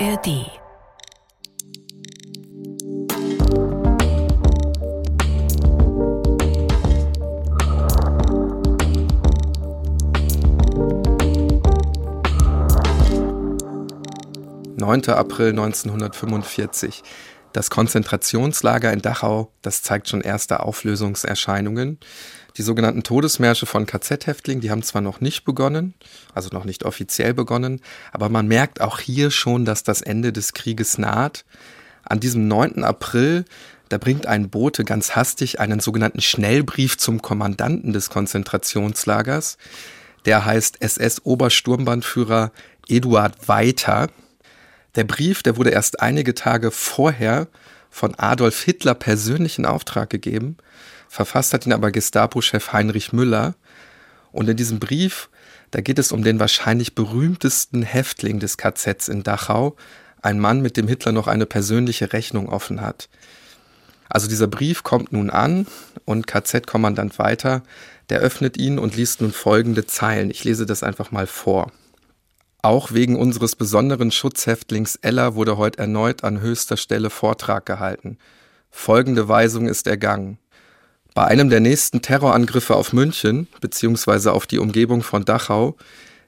ARD 9. April 1945. Das Konzentrationslager in Dachau, das zeigt schon erste Auflösungserscheinungen. Die sogenannten Todesmärsche von KZ-Häftlingen, die haben zwar noch nicht begonnen, also noch nicht offiziell begonnen, aber man merkt auch hier schon, dass das Ende des Krieges naht. An diesem 9. April, da bringt ein Bote ganz hastig einen sogenannten Schnellbrief zum Kommandanten des Konzentrationslagers. Der heißt SS-Obersturmbannführer Eduard Weiter. Der Brief, der wurde erst einige Tage vorher von Adolf Hitler persönlich in Auftrag gegeben. Verfasst hat ihn aber Gestapo-Chef Heinrich Müller. Und in diesem Brief, da geht es um den wahrscheinlich berühmtesten Häftling des KZs in Dachau, ein Mann, mit dem Hitler noch eine persönliche Rechnung offen hat. Also dieser Brief kommt nun an und KZ-Kommandant Weiter, der öffnet ihn und liest nun folgende Zeilen. Ich lese das einfach mal vor. Auch wegen unseres besonderen Schutzhäftlings Ella wurde heute erneut an höchster Stelle Vortrag gehalten. Folgende Weisung ist ergangen. Bei einem der nächsten Terrorangriffe auf München bzw. auf die Umgebung von Dachau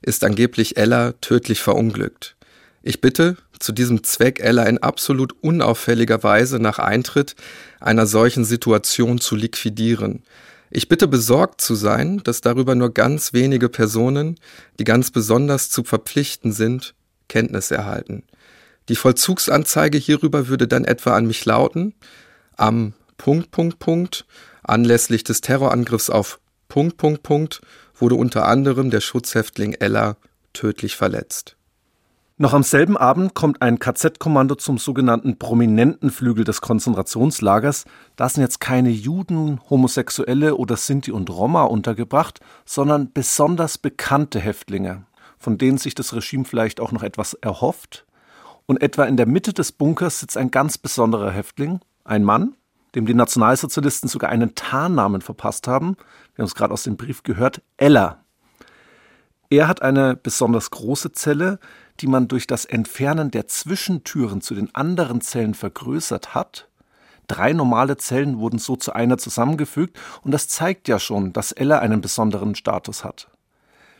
ist angeblich Ella tödlich verunglückt. Ich bitte, zu diesem Zweck Ella in absolut unauffälliger Weise nach Eintritt einer solchen Situation zu liquidieren. Ich bitte besorgt zu sein, dass darüber nur ganz wenige Personen, die ganz besonders zu verpflichten sind, Kenntnis erhalten. Die Vollzugsanzeige hierüber würde dann etwa an mich lauten, am Punkt, Punkt, Punkt, anlässlich des Terrorangriffs auf Punkt, Punkt, Punkt, wurde unter anderem der Schutzhäftling Ella tödlich verletzt. Noch am selben Abend kommt ein KZ-Kommando zum sogenannten prominenten Flügel des Konzentrationslagers. Da sind jetzt keine Juden, Homosexuelle oder Sinti und Roma untergebracht, sondern besonders bekannte Häftlinge, von denen sich das Regime vielleicht auch noch etwas erhofft. Und etwa in der Mitte des Bunkers sitzt ein ganz besonderer Häftling, ein Mann, dem die Nationalsozialisten sogar einen Tarnnamen verpasst haben. Wir haben es gerade aus dem Brief gehört, Ella. Er hat eine besonders große Zelle, die man durch das Entfernen der Zwischentüren zu den anderen Zellen vergrößert hat. Drei normale Zellen wurden so zu einer zusammengefügt und das zeigt ja schon, dass Ella einen besonderen Status hat.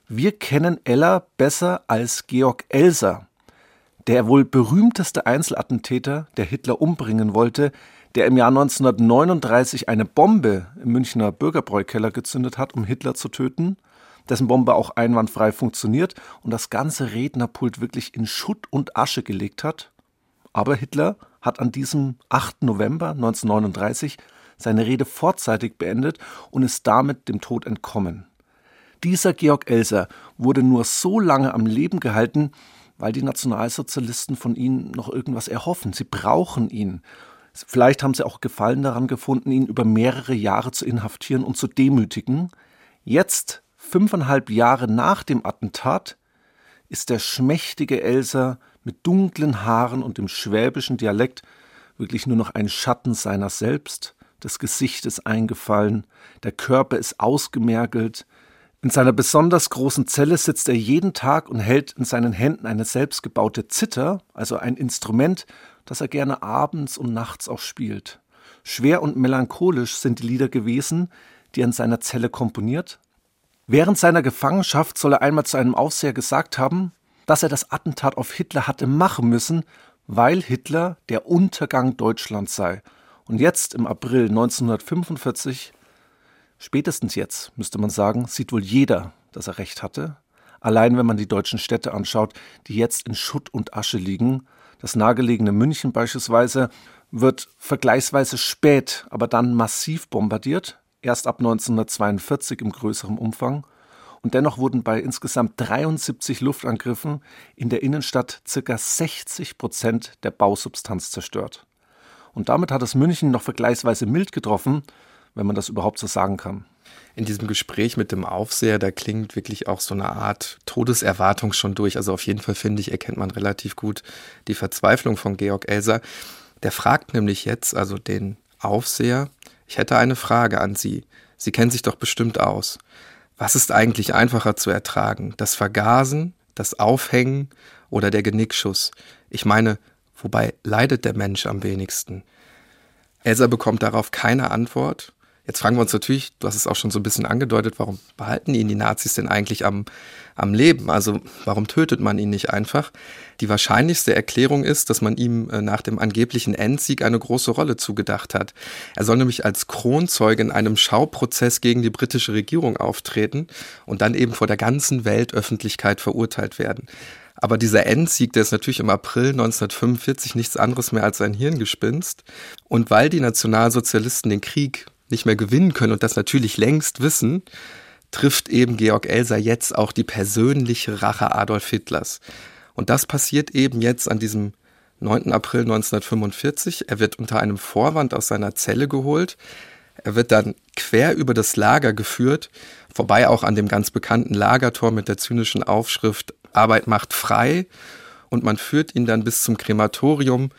Wir kennen Ella besser als Georg Elser, der wohl berühmteste Einzelattentäter, der Hitler umbringen wollte, der im Jahr 1939 eine Bombe im Münchner Bürgerbräukeller gezündet hat, um Hitler zu töten – dessen Bombe auch einwandfrei funktioniert und das ganze Rednerpult wirklich in Schutt und Asche gelegt hat. Aber Hitler hat an diesem 8. November 1939 seine Rede vorzeitig beendet und ist damit dem Tod entkommen. Dieser Georg Elser wurde nur so lange am Leben gehalten, weil die Nationalsozialisten von ihm noch irgendwas erhoffen. Sie brauchen ihn. Vielleicht haben sie auch Gefallen daran gefunden, ihn über mehrere Jahre zu inhaftieren und zu demütigen. Jetzt fünfeinhalb Jahre nach dem Attentat ist der schmächtige Elser mit dunklen Haaren und dem schwäbischen Dialekt wirklich nur noch ein Schatten seiner selbst, des Gesichtes eingefallen, der Körper ist ausgemergelt, in seiner besonders großen Zelle sitzt er jeden Tag und hält in seinen Händen eine selbstgebaute Zither, also ein Instrument, das er gerne abends und nachts auch spielt. Schwer und melancholisch sind die Lieder gewesen, die er in seiner Zelle komponiert, Während seiner Gefangenschaft soll er einmal zu einem Aufseher gesagt haben, dass er das Attentat auf Hitler hatte machen müssen, weil Hitler der Untergang Deutschlands sei. Und jetzt im April 1945, spätestens jetzt müsste man sagen, sieht wohl jeder, dass er recht hatte. Allein wenn man die deutschen Städte anschaut, die jetzt in Schutt und Asche liegen, das nahegelegene München beispielsweise wird vergleichsweise spät, aber dann massiv bombardiert erst ab 1942 im größeren Umfang. Und dennoch wurden bei insgesamt 73 Luftangriffen in der Innenstadt ca. 60 Prozent der Bausubstanz zerstört. Und damit hat es München noch vergleichsweise mild getroffen, wenn man das überhaupt so sagen kann. In diesem Gespräch mit dem Aufseher, da klingt wirklich auch so eine Art Todeserwartung schon durch. Also auf jeden Fall finde ich, erkennt man relativ gut die Verzweiflung von Georg Elser. Der fragt nämlich jetzt, also den Aufseher, ich hätte eine Frage an Sie. Sie kennen sich doch bestimmt aus. Was ist eigentlich einfacher zu ertragen? Das Vergasen, das Aufhängen oder der Genickschuss. Ich meine, wobei leidet der Mensch am wenigsten? Elsa bekommt darauf keine Antwort Jetzt fragen wir uns natürlich, du hast es auch schon so ein bisschen angedeutet, warum behalten ihn die Nazis denn eigentlich am, am Leben? Also warum tötet man ihn nicht einfach? Die wahrscheinlichste Erklärung ist, dass man ihm äh, nach dem angeblichen Endsieg eine große Rolle zugedacht hat. Er soll nämlich als Kronzeuge in einem Schauprozess gegen die britische Regierung auftreten und dann eben vor der ganzen Weltöffentlichkeit verurteilt werden. Aber dieser Endsieg, der ist natürlich im April 1945 nichts anderes mehr als ein Hirngespinst. Und weil die Nationalsozialisten den Krieg nicht mehr gewinnen können und das natürlich längst wissen, trifft eben Georg Elser jetzt auch die persönliche Rache Adolf Hitlers. Und das passiert eben jetzt an diesem 9. April 1945. Er wird unter einem Vorwand aus seiner Zelle geholt. Er wird dann quer über das Lager geführt, vorbei auch an dem ganz bekannten Lagertor mit der zynischen Aufschrift Arbeit macht frei. Und man führt ihn dann bis zum Krematorium,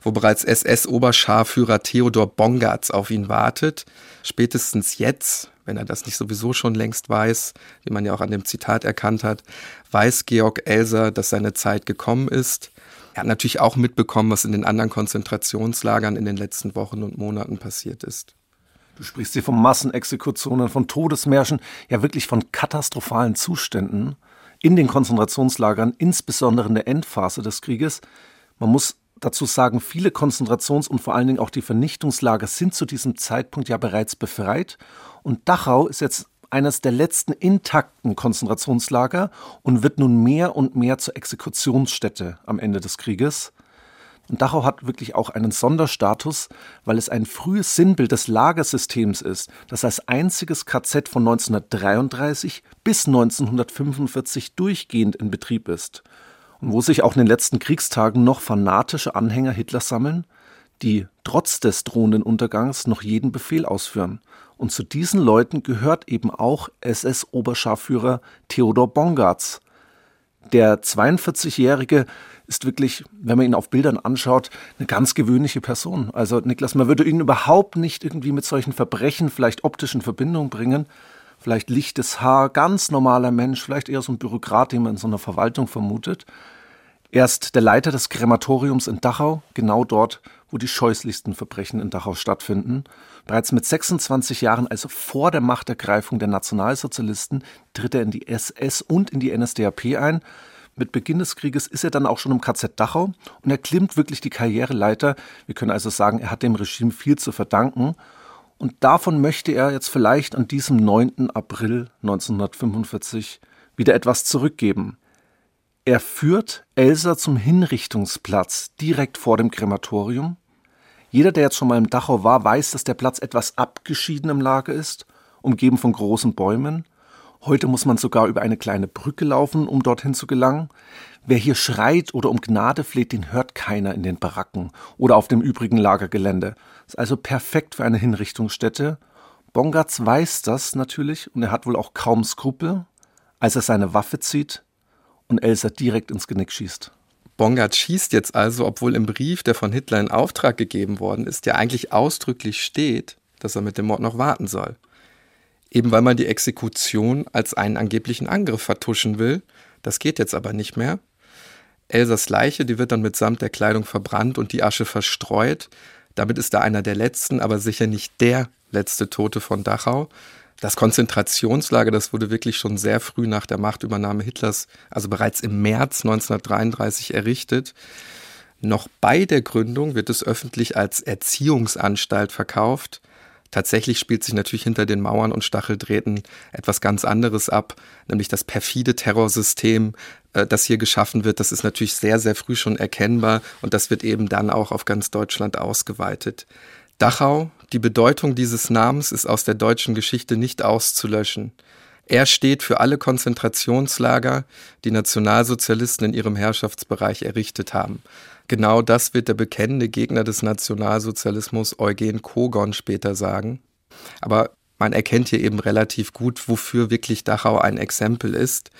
wo bereits SS-Oberscharführer Theodor Bongartz auf ihn wartet. Spätestens jetzt, wenn er das nicht sowieso schon längst weiß, wie man ja auch an dem Zitat erkannt hat, weiß Georg Elser, dass seine Zeit gekommen ist. Er hat natürlich auch mitbekommen, was in den anderen Konzentrationslagern in den letzten Wochen und Monaten passiert ist. Du sprichst hier von Massenexekutionen, von Todesmärschen, ja wirklich von katastrophalen Zuständen in den Konzentrationslagern, insbesondere in der Endphase des Krieges. Man muss dazu sagen, viele Konzentrations- und vor allen Dingen auch die Vernichtungslager sind zu diesem Zeitpunkt ja bereits befreit. Und Dachau ist jetzt eines der letzten intakten Konzentrationslager und wird nun mehr und mehr zur Exekutionsstätte am Ende des Krieges. Und Dachau hat wirklich auch einen Sonderstatus, weil es ein frühes Sinnbild des Lagersystems ist, das als einziges KZ von 1933 bis 1945 durchgehend in Betrieb ist und wo sich auch in den letzten Kriegstagen noch fanatische Anhänger Hitlers sammeln, die trotz des drohenden Untergangs noch jeden Befehl ausführen. Und zu diesen Leuten gehört eben auch SS-Oberscharführer Theodor Bongartz. Der 42-Jährige ist wirklich, wenn man ihn auf Bildern anschaut, eine ganz gewöhnliche Person. Also Niklas, man würde ihn überhaupt nicht irgendwie mit solchen Verbrechen vielleicht optisch in Verbindung bringen. Vielleicht lichtes Haar, ganz normaler Mensch, vielleicht eher so ein Bürokrat, den man in so einer Verwaltung vermutet. Er ist der Leiter des Krematoriums in Dachau, genau dort, wo die scheußlichsten Verbrechen in Dachau stattfinden. Bereits mit 26 Jahren, also vor der Machtergreifung der Nationalsozialisten, tritt er in die SS und in die NSDAP ein. Mit Beginn des Krieges ist er dann auch schon im KZ Dachau und er klimmt wirklich die Karriereleiter. Wir können also sagen, er hat dem Regime viel zu verdanken. Und davon möchte er jetzt vielleicht an diesem 9. April 1945 wieder etwas zurückgeben. Er führt Elsa zum Hinrichtungsplatz direkt vor dem Krematorium. Jeder, der jetzt schon mal im Dachau war, weiß, dass der Platz etwas abgeschieden im Lager ist, umgeben von großen Bäumen. Heute muss man sogar über eine kleine Brücke laufen, um dorthin zu gelangen. Wer hier schreit oder um Gnade fleht, den hört keiner in den Baracken oder auf dem übrigen Lagergelände. Ist also perfekt für eine Hinrichtungsstätte. Bongatz weiß das natürlich und er hat wohl auch kaum Skrupel. Als er seine Waffe zieht, und Elsa direkt ins Genick schießt. Bongard schießt jetzt also, obwohl im Brief, der von Hitler in Auftrag gegeben worden ist, ja eigentlich ausdrücklich steht, dass er mit dem Mord noch warten soll. Eben weil man die Exekution als einen angeblichen Angriff vertuschen will. Das geht jetzt aber nicht mehr. Elsas Leiche, die wird dann mitsamt der Kleidung verbrannt und die Asche verstreut. Damit ist er einer der letzten, aber sicher nicht der letzte Tote von Dachau. Das Konzentrationslager, das wurde wirklich schon sehr früh nach der Machtübernahme Hitlers, also bereits im März 1933 errichtet. Noch bei der Gründung wird es öffentlich als Erziehungsanstalt verkauft. Tatsächlich spielt sich natürlich hinter den Mauern und Stacheldrähten etwas ganz anderes ab, nämlich das perfide Terrorsystem, das hier geschaffen wird. Das ist natürlich sehr, sehr früh schon erkennbar und das wird eben dann auch auf ganz Deutschland ausgeweitet. Dachau, die Bedeutung dieses Namens ist aus der deutschen Geschichte nicht auszulöschen. Er steht für alle Konzentrationslager, die Nationalsozialisten in ihrem Herrschaftsbereich errichtet haben. Genau das wird der bekennende Gegner des Nationalsozialismus Eugen Kogon später sagen. Aber man erkennt hier eben relativ gut, wofür wirklich Dachau ein Exempel ist.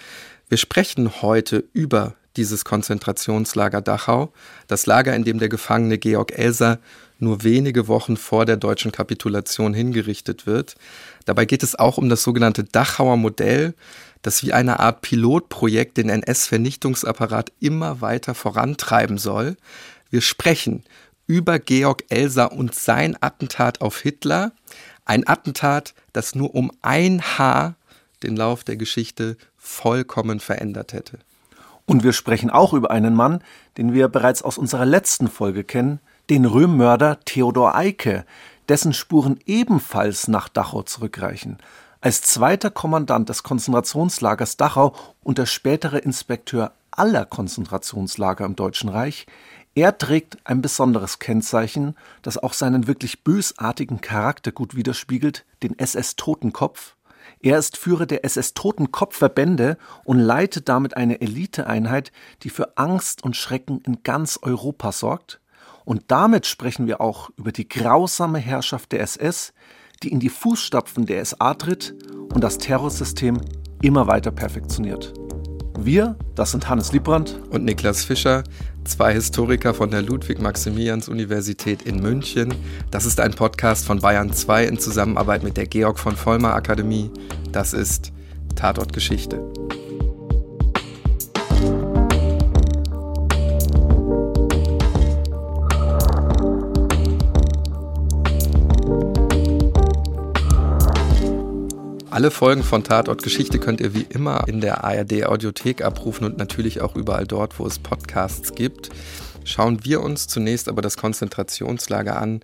Wir sprechen heute über dieses Konzentrationslager Dachau, das Lager, in dem der Gefangene Georg Elser nur wenige Wochen vor der deutschen Kapitulation hingerichtet wird. Dabei geht es auch um das sogenannte Dachauer Modell, das wie eine Art Pilotprojekt den NS-Vernichtungsapparat immer weiter vorantreiben soll. Wir sprechen über Georg Elser und sein Attentat auf Hitler. Ein Attentat, das nur um ein Haar den Lauf der Geschichte vollkommen verändert hätte. Und wir sprechen auch über einen Mann, den wir bereits aus unserer letzten Folge kennen, den Röhmmörder Theodor Eicke, dessen Spuren ebenfalls nach Dachau zurückreichen. Als zweiter Kommandant des Konzentrationslagers Dachau und der spätere Inspekteur aller Konzentrationslager im Deutschen Reich, er trägt ein besonderes Kennzeichen, das auch seinen wirklich bösartigen Charakter gut widerspiegelt, den SS-Totenkopf. Er ist Führer der SS-Totenkopfverbände und leitet damit eine Eliteeinheit, die für Angst und Schrecken in ganz Europa sorgt. Und damit sprechen wir auch über die grausame Herrschaft der SS, die in die Fußstapfen der SA tritt und das Terrorsystem immer weiter perfektioniert. Wir, das sind Hannes Liebrandt und Niklas Fischer, zwei Historiker von der Ludwig-Maximilians-Universität in München. Das ist ein Podcast von Bayern 2 in Zusammenarbeit mit der Georg von Vollmer Akademie. Das ist Tatort Geschichte. Alle Folgen von Tatort Geschichte könnt ihr wie immer in der ARD Audiothek abrufen und natürlich auch überall dort, wo es Podcasts gibt. Schauen wir uns zunächst aber das Konzentrationslager an,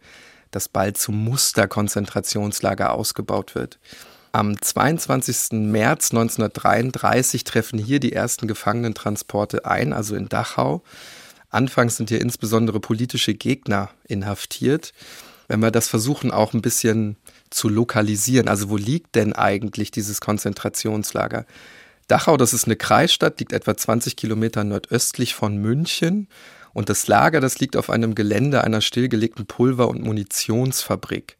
das bald zum Musterkonzentrationslager ausgebaut wird. Am 22. März 1933 treffen hier die ersten Gefangenentransporte ein, also in Dachau. Anfangs sind hier insbesondere politische Gegner inhaftiert. Wenn wir das versuchen, auch ein bisschen zu lokalisieren. Also wo liegt denn eigentlich dieses Konzentrationslager? Dachau, das ist eine Kreisstadt, liegt etwa 20 Kilometer nordöstlich von München. Und das Lager, das liegt auf einem Gelände einer stillgelegten Pulver- und Munitionsfabrik.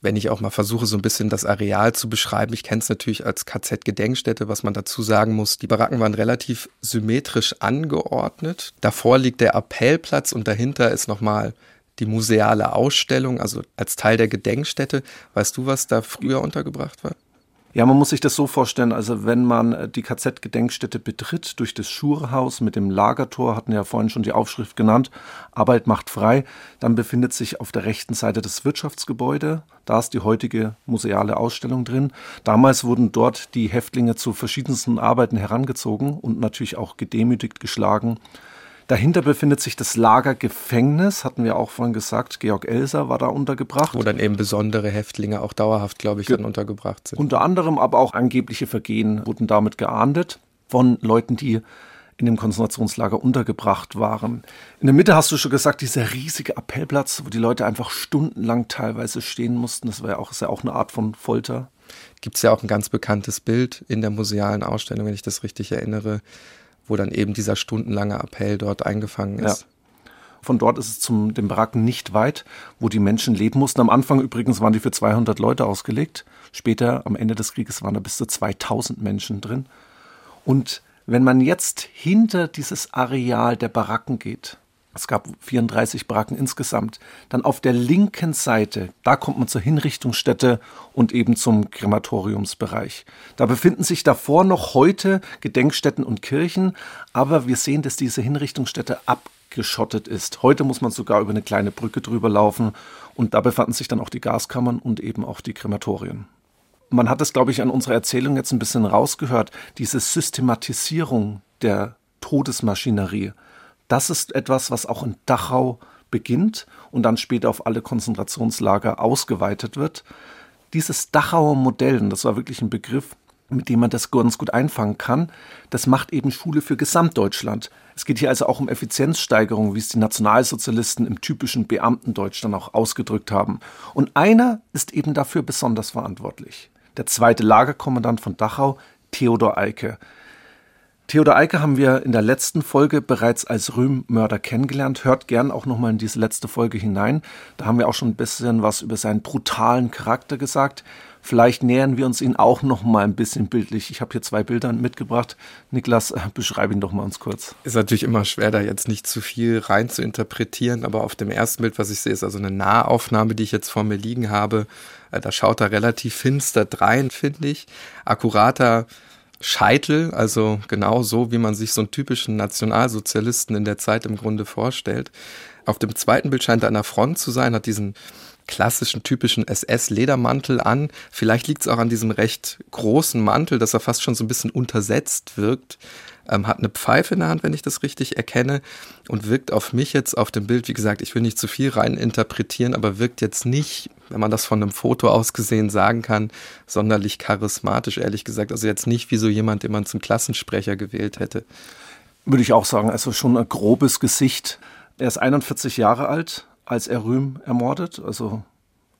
Wenn ich auch mal versuche, so ein bisschen das Areal zu beschreiben, ich kenne es natürlich als KZ-Gedenkstätte, was man dazu sagen muss. Die Baracken waren relativ symmetrisch angeordnet. Davor liegt der Appellplatz und dahinter ist nochmal die museale Ausstellung, also als Teil der Gedenkstätte. Weißt du, was da früher untergebracht war? Ja, man muss sich das so vorstellen, also wenn man äh, die KZ-Gedenkstätte betritt durch das Schurhaus mit dem Lagertor, hatten ja vorhin schon die Aufschrift genannt, Arbeit macht frei, dann befindet sich auf der rechten Seite das Wirtschaftsgebäude, da ist die heutige museale Ausstellung drin. Damals wurden dort die Häftlinge zu verschiedensten Arbeiten herangezogen und natürlich auch gedemütigt, geschlagen Dahinter befindet sich das Lagergefängnis, hatten wir auch vorhin gesagt. Georg Elser war da untergebracht. Wo dann eben besondere Häftlinge auch dauerhaft, glaube ich, Ge dann untergebracht sind. Unter anderem aber auch angebliche Vergehen wurden damit geahndet von Leuten, die in dem Konzentrationslager untergebracht waren. In der Mitte hast du schon gesagt, dieser riesige Appellplatz, wo die Leute einfach stundenlang teilweise stehen mussten. Das war ja auch, ist ja auch eine Art von Folter. Gibt es ja auch ein ganz bekanntes Bild in der musealen Ausstellung, wenn ich das richtig erinnere, wo dann eben dieser stundenlange Appell dort eingefangen ist. Ja. Von dort ist es zum den Baracken nicht weit, wo die Menschen leben mussten. Am Anfang übrigens waren die für 200 Leute ausgelegt. Später, am Ende des Krieges, waren da bis zu 2000 Menschen drin. Und wenn man jetzt hinter dieses Areal der Baracken geht, es gab 34 Baracken insgesamt. Dann auf der linken Seite, da kommt man zur Hinrichtungsstätte und eben zum Krematoriumsbereich. Da befinden sich davor noch heute Gedenkstätten und Kirchen, aber wir sehen, dass diese Hinrichtungsstätte abgeschottet ist. Heute muss man sogar über eine kleine Brücke drüber laufen und da befanden sich dann auch die Gaskammern und eben auch die Krematorien. Man hat es, glaube ich, an unserer Erzählung jetzt ein bisschen rausgehört, diese Systematisierung der Todesmaschinerie das ist etwas, was auch in Dachau beginnt und dann später auf alle Konzentrationslager ausgeweitet wird. Dieses Dachauer Modell, und das war wirklich ein Begriff, mit dem man das ganz gut einfangen kann, das macht eben Schule für Gesamtdeutschland. Es geht hier also auch um Effizienzsteigerung, wie es die Nationalsozialisten im typischen Beamtendeutsch dann auch ausgedrückt haben. Und einer ist eben dafür besonders verantwortlich. Der zweite Lagerkommandant von Dachau, Theodor Eicke. Theodor Eike haben wir in der letzten Folge bereits als Röhm-Mörder kennengelernt. Hört gern auch nochmal in diese letzte Folge hinein. Da haben wir auch schon ein bisschen was über seinen brutalen Charakter gesagt. Vielleicht nähern wir uns ihn auch noch mal ein bisschen bildlich. Ich habe hier zwei Bilder mitgebracht. Niklas, äh, beschreibe ihn doch mal uns kurz. Ist natürlich immer schwer, da jetzt nicht zu viel rein zu interpretieren, aber auf dem ersten Bild, was ich sehe, ist also eine Nahaufnahme, die ich jetzt vor mir liegen habe. Äh, da schaut er relativ finster drein, finde ich. Akkurater Scheitel, also genau so, wie man sich so einen typischen Nationalsozialisten in der Zeit im Grunde vorstellt. Auf dem zweiten Bild scheint er an der Front zu sein, hat diesen klassischen, typischen SS-Ledermantel an. Vielleicht liegt es auch an diesem recht großen Mantel, dass er fast schon so ein bisschen untersetzt wirkt ähm, hat eine Pfeife in der Hand, wenn ich das richtig erkenne, und wirkt auf mich jetzt auf dem Bild, wie gesagt, ich will nicht zu viel rein interpretieren, aber wirkt jetzt nicht, wenn man das von einem Foto aus gesehen sagen kann, sonderlich charismatisch, ehrlich gesagt. Also jetzt nicht wie so jemand, den man zum Klassensprecher gewählt hätte. Würde ich auch sagen, also schon ein grobes Gesicht. Er ist 41 Jahre alt, als er Rühm ermordet, also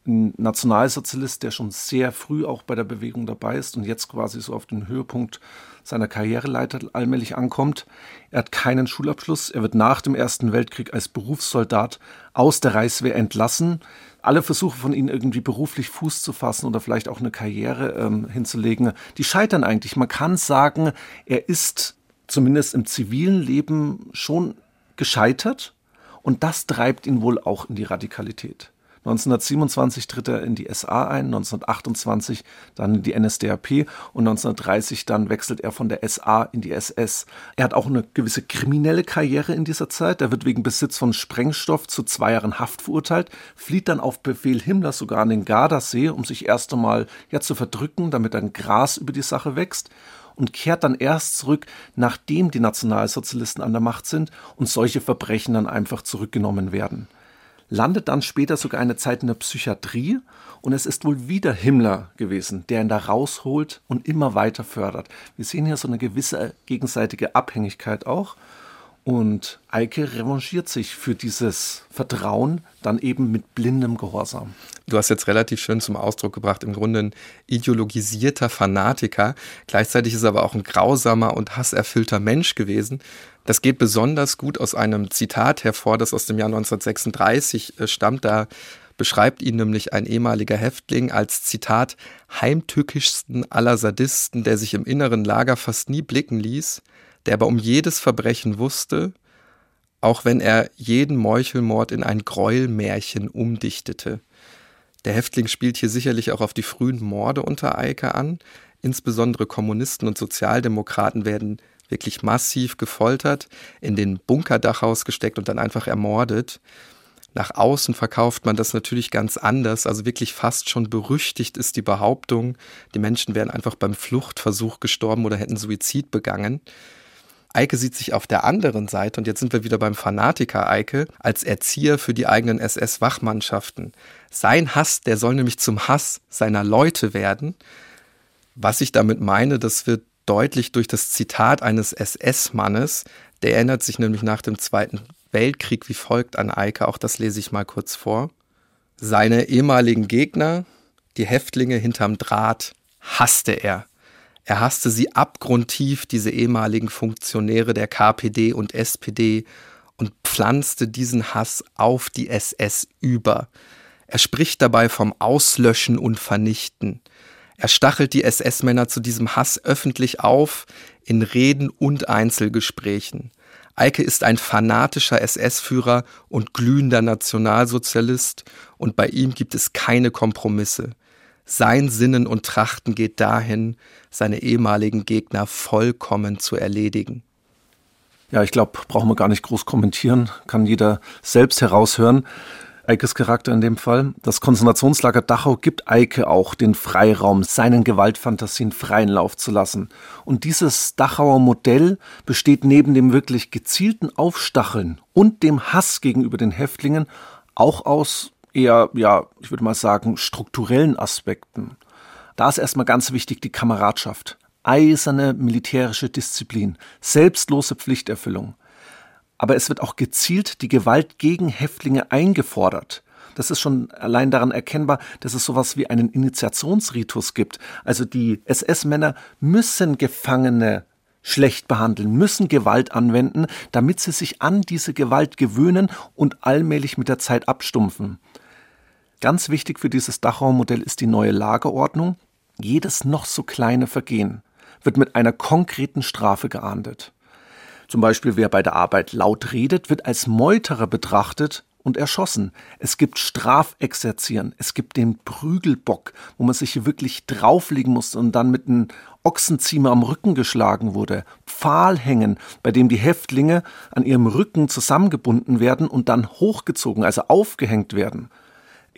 ein Nationalsozialist, der schon sehr früh auch bei der Bewegung dabei ist und jetzt quasi so auf den Höhepunkt seiner Karriereleiter allmählich ankommt. Er hat keinen Schulabschluss. Er wird nach dem Ersten Weltkrieg als Berufssoldat aus der Reichswehr entlassen. Alle Versuche von ihm irgendwie beruflich Fuß zu fassen oder vielleicht auch eine Karriere ähm, hinzulegen, die scheitern eigentlich. Man kann sagen, er ist zumindest im zivilen Leben schon gescheitert und das treibt ihn wohl auch in die Radikalität. 1927 tritt er in die SA ein, 1928 dann in die NSDAP und 1930 dann wechselt er von der SA in die SS. Er hat auch eine gewisse kriminelle Karriere in dieser Zeit. Er wird wegen Besitz von Sprengstoff zu zwei Jahren Haft verurteilt, flieht dann auf Befehl Himmlers sogar an den Gardasee, um sich erst einmal ja, zu verdrücken, damit ein Gras über die Sache wächst und kehrt dann erst zurück, nachdem die Nationalsozialisten an der Macht sind und solche Verbrechen dann einfach zurückgenommen werden landet dann später sogar eine Zeit in der Psychiatrie und es ist wohl wieder Himmler gewesen, der ihn da rausholt und immer weiter fördert. Wir sehen hier so eine gewisse gegenseitige Abhängigkeit auch. Und Eike revanchiert sich für dieses Vertrauen dann eben mit blindem Gehorsam. Du hast jetzt relativ schön zum Ausdruck gebracht, im Grunde ein ideologisierter Fanatiker. Gleichzeitig ist er aber auch ein grausamer und hasserfüllter Mensch gewesen. Das geht besonders gut aus einem Zitat hervor, das aus dem Jahr 1936 äh, stammt. Da beschreibt ihn nämlich ein ehemaliger Häftling als Zitat heimtückischsten aller Sadisten, der sich im inneren Lager fast nie blicken ließ, der aber um jedes Verbrechen wusste, auch wenn er jeden Meuchelmord in ein Gräuelmärchen umdichtete. Der Häftling spielt hier sicherlich auch auf die frühen Morde unter Eike an. Insbesondere Kommunisten und Sozialdemokraten werden wirklich massiv gefoltert, in den Bunker Dachhaus gesteckt und dann einfach ermordet. Nach außen verkauft man das natürlich ganz anders, also wirklich fast schon berüchtigt ist die Behauptung, die Menschen wären einfach beim Fluchtversuch gestorben oder hätten Suizid begangen. Eike sieht sich auf der anderen Seite, und jetzt sind wir wieder beim Fanatiker Eike, als Erzieher für die eigenen SS-Wachmannschaften. Sein Hass, der soll nämlich zum Hass seiner Leute werden. Was ich damit meine, das wird deutlich durch das Zitat eines SS-Mannes. Der erinnert sich nämlich nach dem Zweiten Weltkrieg wie folgt an Eike, auch das lese ich mal kurz vor. Seine ehemaligen Gegner, die Häftlinge hinterm Draht, hasste er. Er hasste sie abgrundtief, diese ehemaligen Funktionäre der KPD und SPD, und pflanzte diesen Hass auf die SS über. Er spricht dabei vom Auslöschen und Vernichten. Er stachelt die SS-Männer zu diesem Hass öffentlich auf, in Reden und Einzelgesprächen. Eike ist ein fanatischer SS-Führer und glühender Nationalsozialist, und bei ihm gibt es keine Kompromisse. Sein Sinnen und Trachten geht dahin, seine ehemaligen Gegner vollkommen zu erledigen. Ja, ich glaube, brauchen wir gar nicht groß kommentieren, kann jeder selbst heraushören. Eikes Charakter in dem Fall. Das Konzentrationslager Dachau gibt Eike auch den Freiraum, seinen Gewaltfantasien freien Lauf zu lassen. Und dieses Dachauer Modell besteht neben dem wirklich gezielten Aufstacheln und dem Hass gegenüber den Häftlingen auch aus eher, ja, ich würde mal sagen, strukturellen Aspekten. Da ist erstmal ganz wichtig die Kameradschaft, eiserne militärische Disziplin, selbstlose Pflichterfüllung aber es wird auch gezielt die Gewalt gegen Häftlinge eingefordert. Das ist schon allein daran erkennbar, dass es sowas wie einen Initiationsritus gibt. Also die SS-Männer müssen Gefangene schlecht behandeln, müssen Gewalt anwenden, damit sie sich an diese Gewalt gewöhnen und allmählich mit der Zeit abstumpfen. Ganz wichtig für dieses Dachau-Modell ist die neue Lagerordnung. Jedes noch so kleine Vergehen wird mit einer konkreten Strafe geahndet. Zum Beispiel wer bei der Arbeit laut redet, wird als Meuterer betrachtet und erschossen. Es gibt Strafexerzieren, es gibt den Prügelbock, wo man sich wirklich drauflegen muss und dann mit einem Ochsenziemer am Rücken geschlagen wurde. Pfahlhängen, bei dem die Häftlinge an ihrem Rücken zusammengebunden werden und dann hochgezogen, also aufgehängt werden.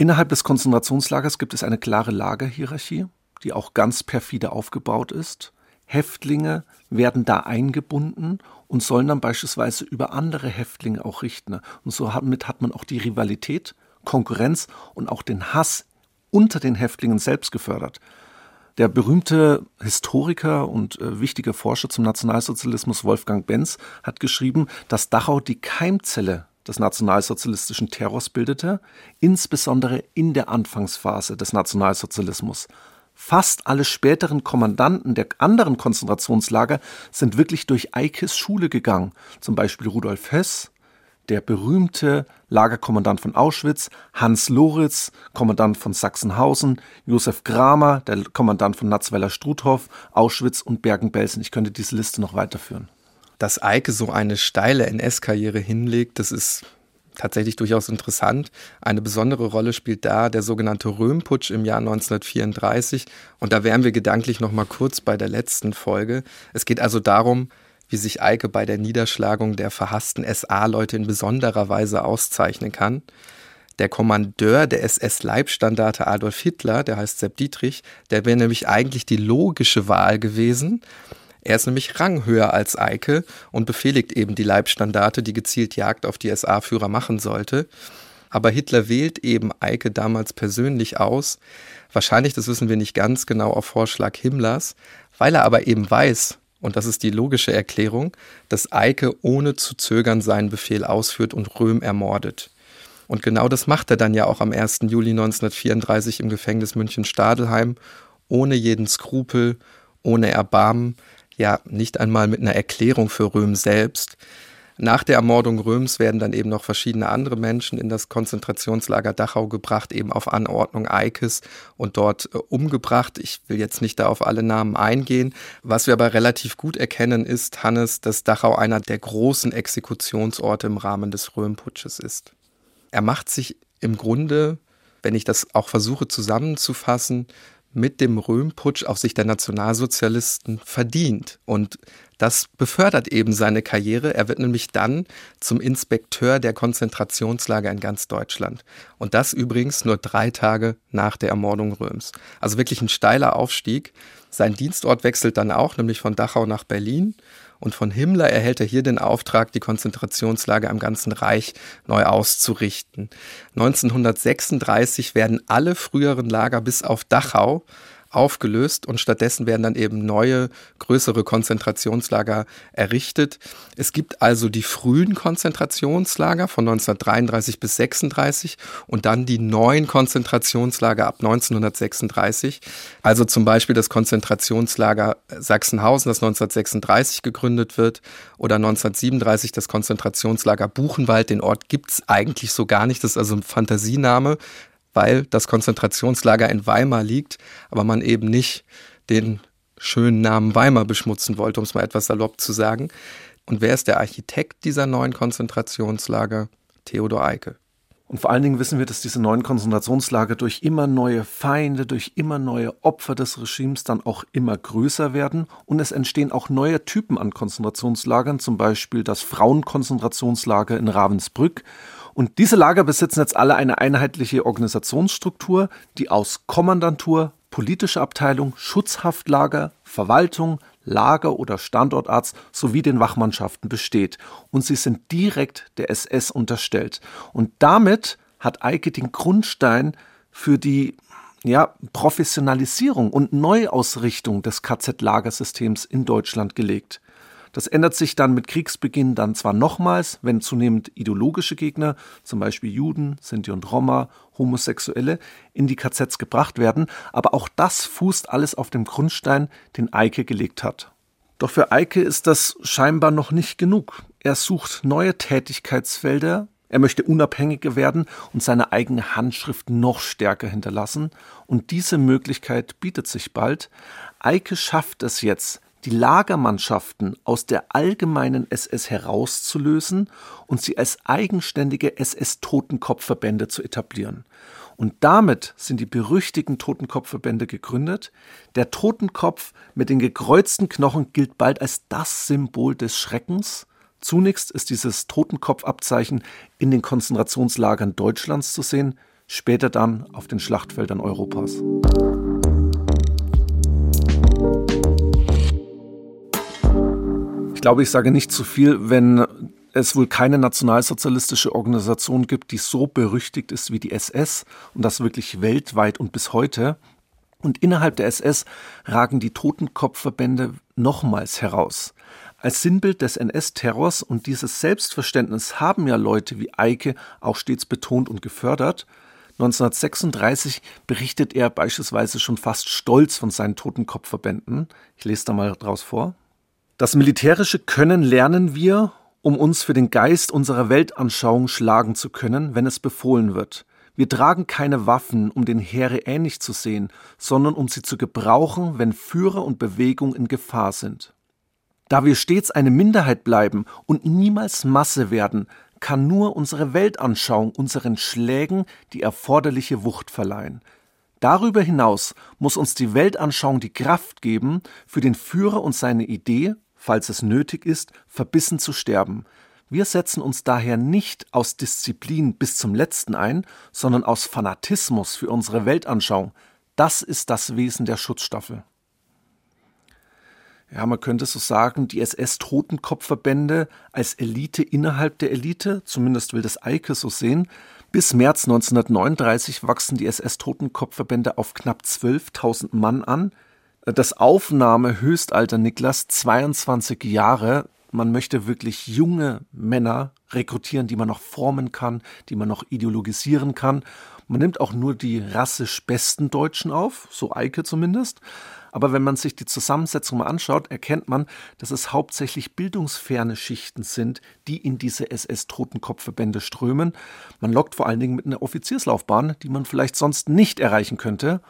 Innerhalb des Konzentrationslagers gibt es eine klare Lagerhierarchie, die auch ganz perfide aufgebaut ist. Häftlinge werden da eingebunden und sollen dann beispielsweise über andere Häftlinge auch richten. Und so damit hat man auch die Rivalität, Konkurrenz und auch den Hass unter den Häftlingen selbst gefördert. Der berühmte Historiker und äh, wichtige Forscher zum Nationalsozialismus Wolfgang Benz hat geschrieben, dass Dachau die Keimzelle des nationalsozialistischen Terrors bildete, insbesondere in der Anfangsphase des Nationalsozialismus. Fast alle späteren Kommandanten der anderen Konzentrationslager sind wirklich durch Eikes Schule gegangen. Zum Beispiel Rudolf Hess, der berühmte Lagerkommandant von Auschwitz, Hans Loritz, Kommandant von Sachsenhausen, Josef Kramer, der Kommandant von Natzweiler-Struthof, Auschwitz und Bergen-Belsen. Ich könnte diese Liste noch weiterführen. Dass Eike so eine steile NS-Karriere hinlegt, das ist tatsächlich durchaus interessant. Eine besondere Rolle spielt da der sogenannte Röhmputsch im Jahr 1934. Und da wären wir gedanklich noch mal kurz bei der letzten Folge. Es geht also darum, wie sich Eike bei der Niederschlagung der verhassten SA-Leute in besonderer Weise auszeichnen kann. Der Kommandeur der SS-Leibstandarte Adolf Hitler, der heißt Sepp Dietrich, der wäre nämlich eigentlich die logische Wahl gewesen. Er ist nämlich ranghöher als Eike und befehligt eben die Leibstandarte, die gezielt Jagd auf die SA-Führer machen sollte. Aber Hitler wählt eben Eike damals persönlich aus. Wahrscheinlich, das wissen wir nicht ganz genau, auf Vorschlag Himmlers, weil er aber eben weiß, und das ist die logische Erklärung, dass Eike ohne zu zögern seinen Befehl ausführt und Röhm ermordet. Und genau das macht er dann ja auch am 1. Juli 1934 im Gefängnis München-Stadelheim, ohne jeden Skrupel, ohne Erbarmen, ja nicht einmal mit einer Erklärung für Röhm selbst. Nach der Ermordung Röms werden dann eben noch verschiedene andere Menschen in das Konzentrationslager Dachau gebracht, eben auf Anordnung Eikes und dort äh, umgebracht. Ich will jetzt nicht da auf alle Namen eingehen. Was wir aber relativ gut erkennen, ist, Hannes, dass Dachau einer der großen Exekutionsorte im Rahmen des Röhmputsches ist. Er macht sich im Grunde, wenn ich das auch versuche zusammenzufassen, mit dem Röhmputsch auf Sicht der Nationalsozialisten verdient. Und das befördert eben seine Karriere. Er wird nämlich dann zum Inspekteur der Konzentrationslager in ganz Deutschland. Und das übrigens nur drei Tage nach der Ermordung Röms. Also wirklich ein steiler Aufstieg. Sein Dienstort wechselt dann auch, nämlich von Dachau nach Berlin. Und von Himmler erhält er hier den Auftrag, die Konzentrationslager im ganzen Reich neu auszurichten. 1936 werden alle früheren Lager bis auf Dachau aufgelöst und stattdessen werden dann eben neue, größere Konzentrationslager errichtet. Es gibt also die frühen Konzentrationslager von 1933 bis 36 und dann die neuen Konzentrationslager ab 1936. Also zum Beispiel das Konzentrationslager Sachsenhausen, das 1936 gegründet wird, oder 1937 das Konzentrationslager Buchenwald. Den Ort gibt es eigentlich so gar nicht. Das ist also ein Fantasiename weil das Konzentrationslager in Weimar liegt, aber man eben nicht den schönen Namen Weimar beschmutzen wollte, um es mal etwas salopp zu sagen. Und wer ist der Architekt dieser neuen Konzentrationslager? Theodor Eicke. Und vor allen Dingen wissen wir, dass diese neuen Konzentrationslager durch immer neue Feinde, durch immer neue Opfer des Regimes dann auch immer größer werden. Und es entstehen auch neue Typen an Konzentrationslagern, zum Beispiel das Frauenkonzentrationslager in Ravensbrück und diese Lager besitzen jetzt alle eine einheitliche Organisationsstruktur, die aus Kommandantur, politische Abteilung, Schutzhaftlager, Verwaltung, Lager- oder Standortarzt sowie den Wachmannschaften besteht. Und sie sind direkt der SS unterstellt. Und damit hat Eike den Grundstein für die ja, Professionalisierung und Neuausrichtung des KZ-Lagersystems in Deutschland gelegt. Das ändert sich dann mit Kriegsbeginn dann zwar nochmals, wenn zunehmend ideologische Gegner, zum Beispiel Juden, Sinti und Roma, Homosexuelle, in die KZs gebracht werden, aber auch das fußt alles auf dem Grundstein, den Eike gelegt hat. Doch für Eike ist das scheinbar noch nicht genug. Er sucht neue Tätigkeitsfelder, er möchte unabhängiger werden und seine eigene Handschrift noch stärker hinterlassen. Und diese Möglichkeit bietet sich bald. Eike schafft es jetzt, die Lagermannschaften aus der allgemeinen SS herauszulösen und sie als eigenständige SS-Totenkopfverbände zu etablieren. Und damit sind die berüchtigten Totenkopfverbände gegründet. Der Totenkopf mit den gekreuzten Knochen gilt bald als das Symbol des Schreckens. Zunächst ist dieses Totenkopfabzeichen in den Konzentrationslagern Deutschlands zu sehen, später dann auf den Schlachtfeldern Europas. Ich glaube, ich sage nicht zu viel, wenn es wohl keine nationalsozialistische Organisation gibt, die so berüchtigt ist wie die SS und das wirklich weltweit und bis heute. Und innerhalb der SS ragen die Totenkopfverbände nochmals heraus. Als Sinnbild des NS-Terrors und dieses Selbstverständnis haben ja Leute wie Eike auch stets betont und gefördert. 1936 berichtet er beispielsweise schon fast stolz von seinen Totenkopfverbänden. Ich lese da mal draus vor. Das militärische Können lernen wir, um uns für den Geist unserer Weltanschauung schlagen zu können, wenn es befohlen wird. Wir tragen keine Waffen, um den Heere ähnlich zu sehen, sondern um sie zu gebrauchen, wenn Führer und Bewegung in Gefahr sind. Da wir stets eine Minderheit bleiben und niemals Masse werden, kann nur unsere Weltanschauung unseren Schlägen die erforderliche Wucht verleihen. Darüber hinaus muss uns die Weltanschauung die Kraft geben, für den Führer und seine Idee, falls es nötig ist, verbissen zu sterben. Wir setzen uns daher nicht aus Disziplin bis zum letzten ein, sondern aus Fanatismus für unsere Weltanschauung. Das ist das Wesen der Schutzstaffel ja, man könnte so sagen, die SS-Totenkopfverbände als Elite innerhalb der Elite, zumindest will das Eike so sehen. Bis März 1939 wachsen die SS-Totenkopfverbände auf knapp 12.000 Mann an. Das Aufnahmehöchstalter Niklas 22 Jahre. Man möchte wirklich junge Männer rekrutieren, die man noch formen kann, die man noch ideologisieren kann. Man nimmt auch nur die rassisch besten Deutschen auf, so Eike zumindest. Aber wenn man sich die Zusammensetzung mal anschaut, erkennt man, dass es hauptsächlich bildungsferne Schichten sind, die in diese SS-Totenkopfverbände strömen. Man lockt vor allen Dingen mit einer Offizierslaufbahn, die man vielleicht sonst nicht erreichen könnte.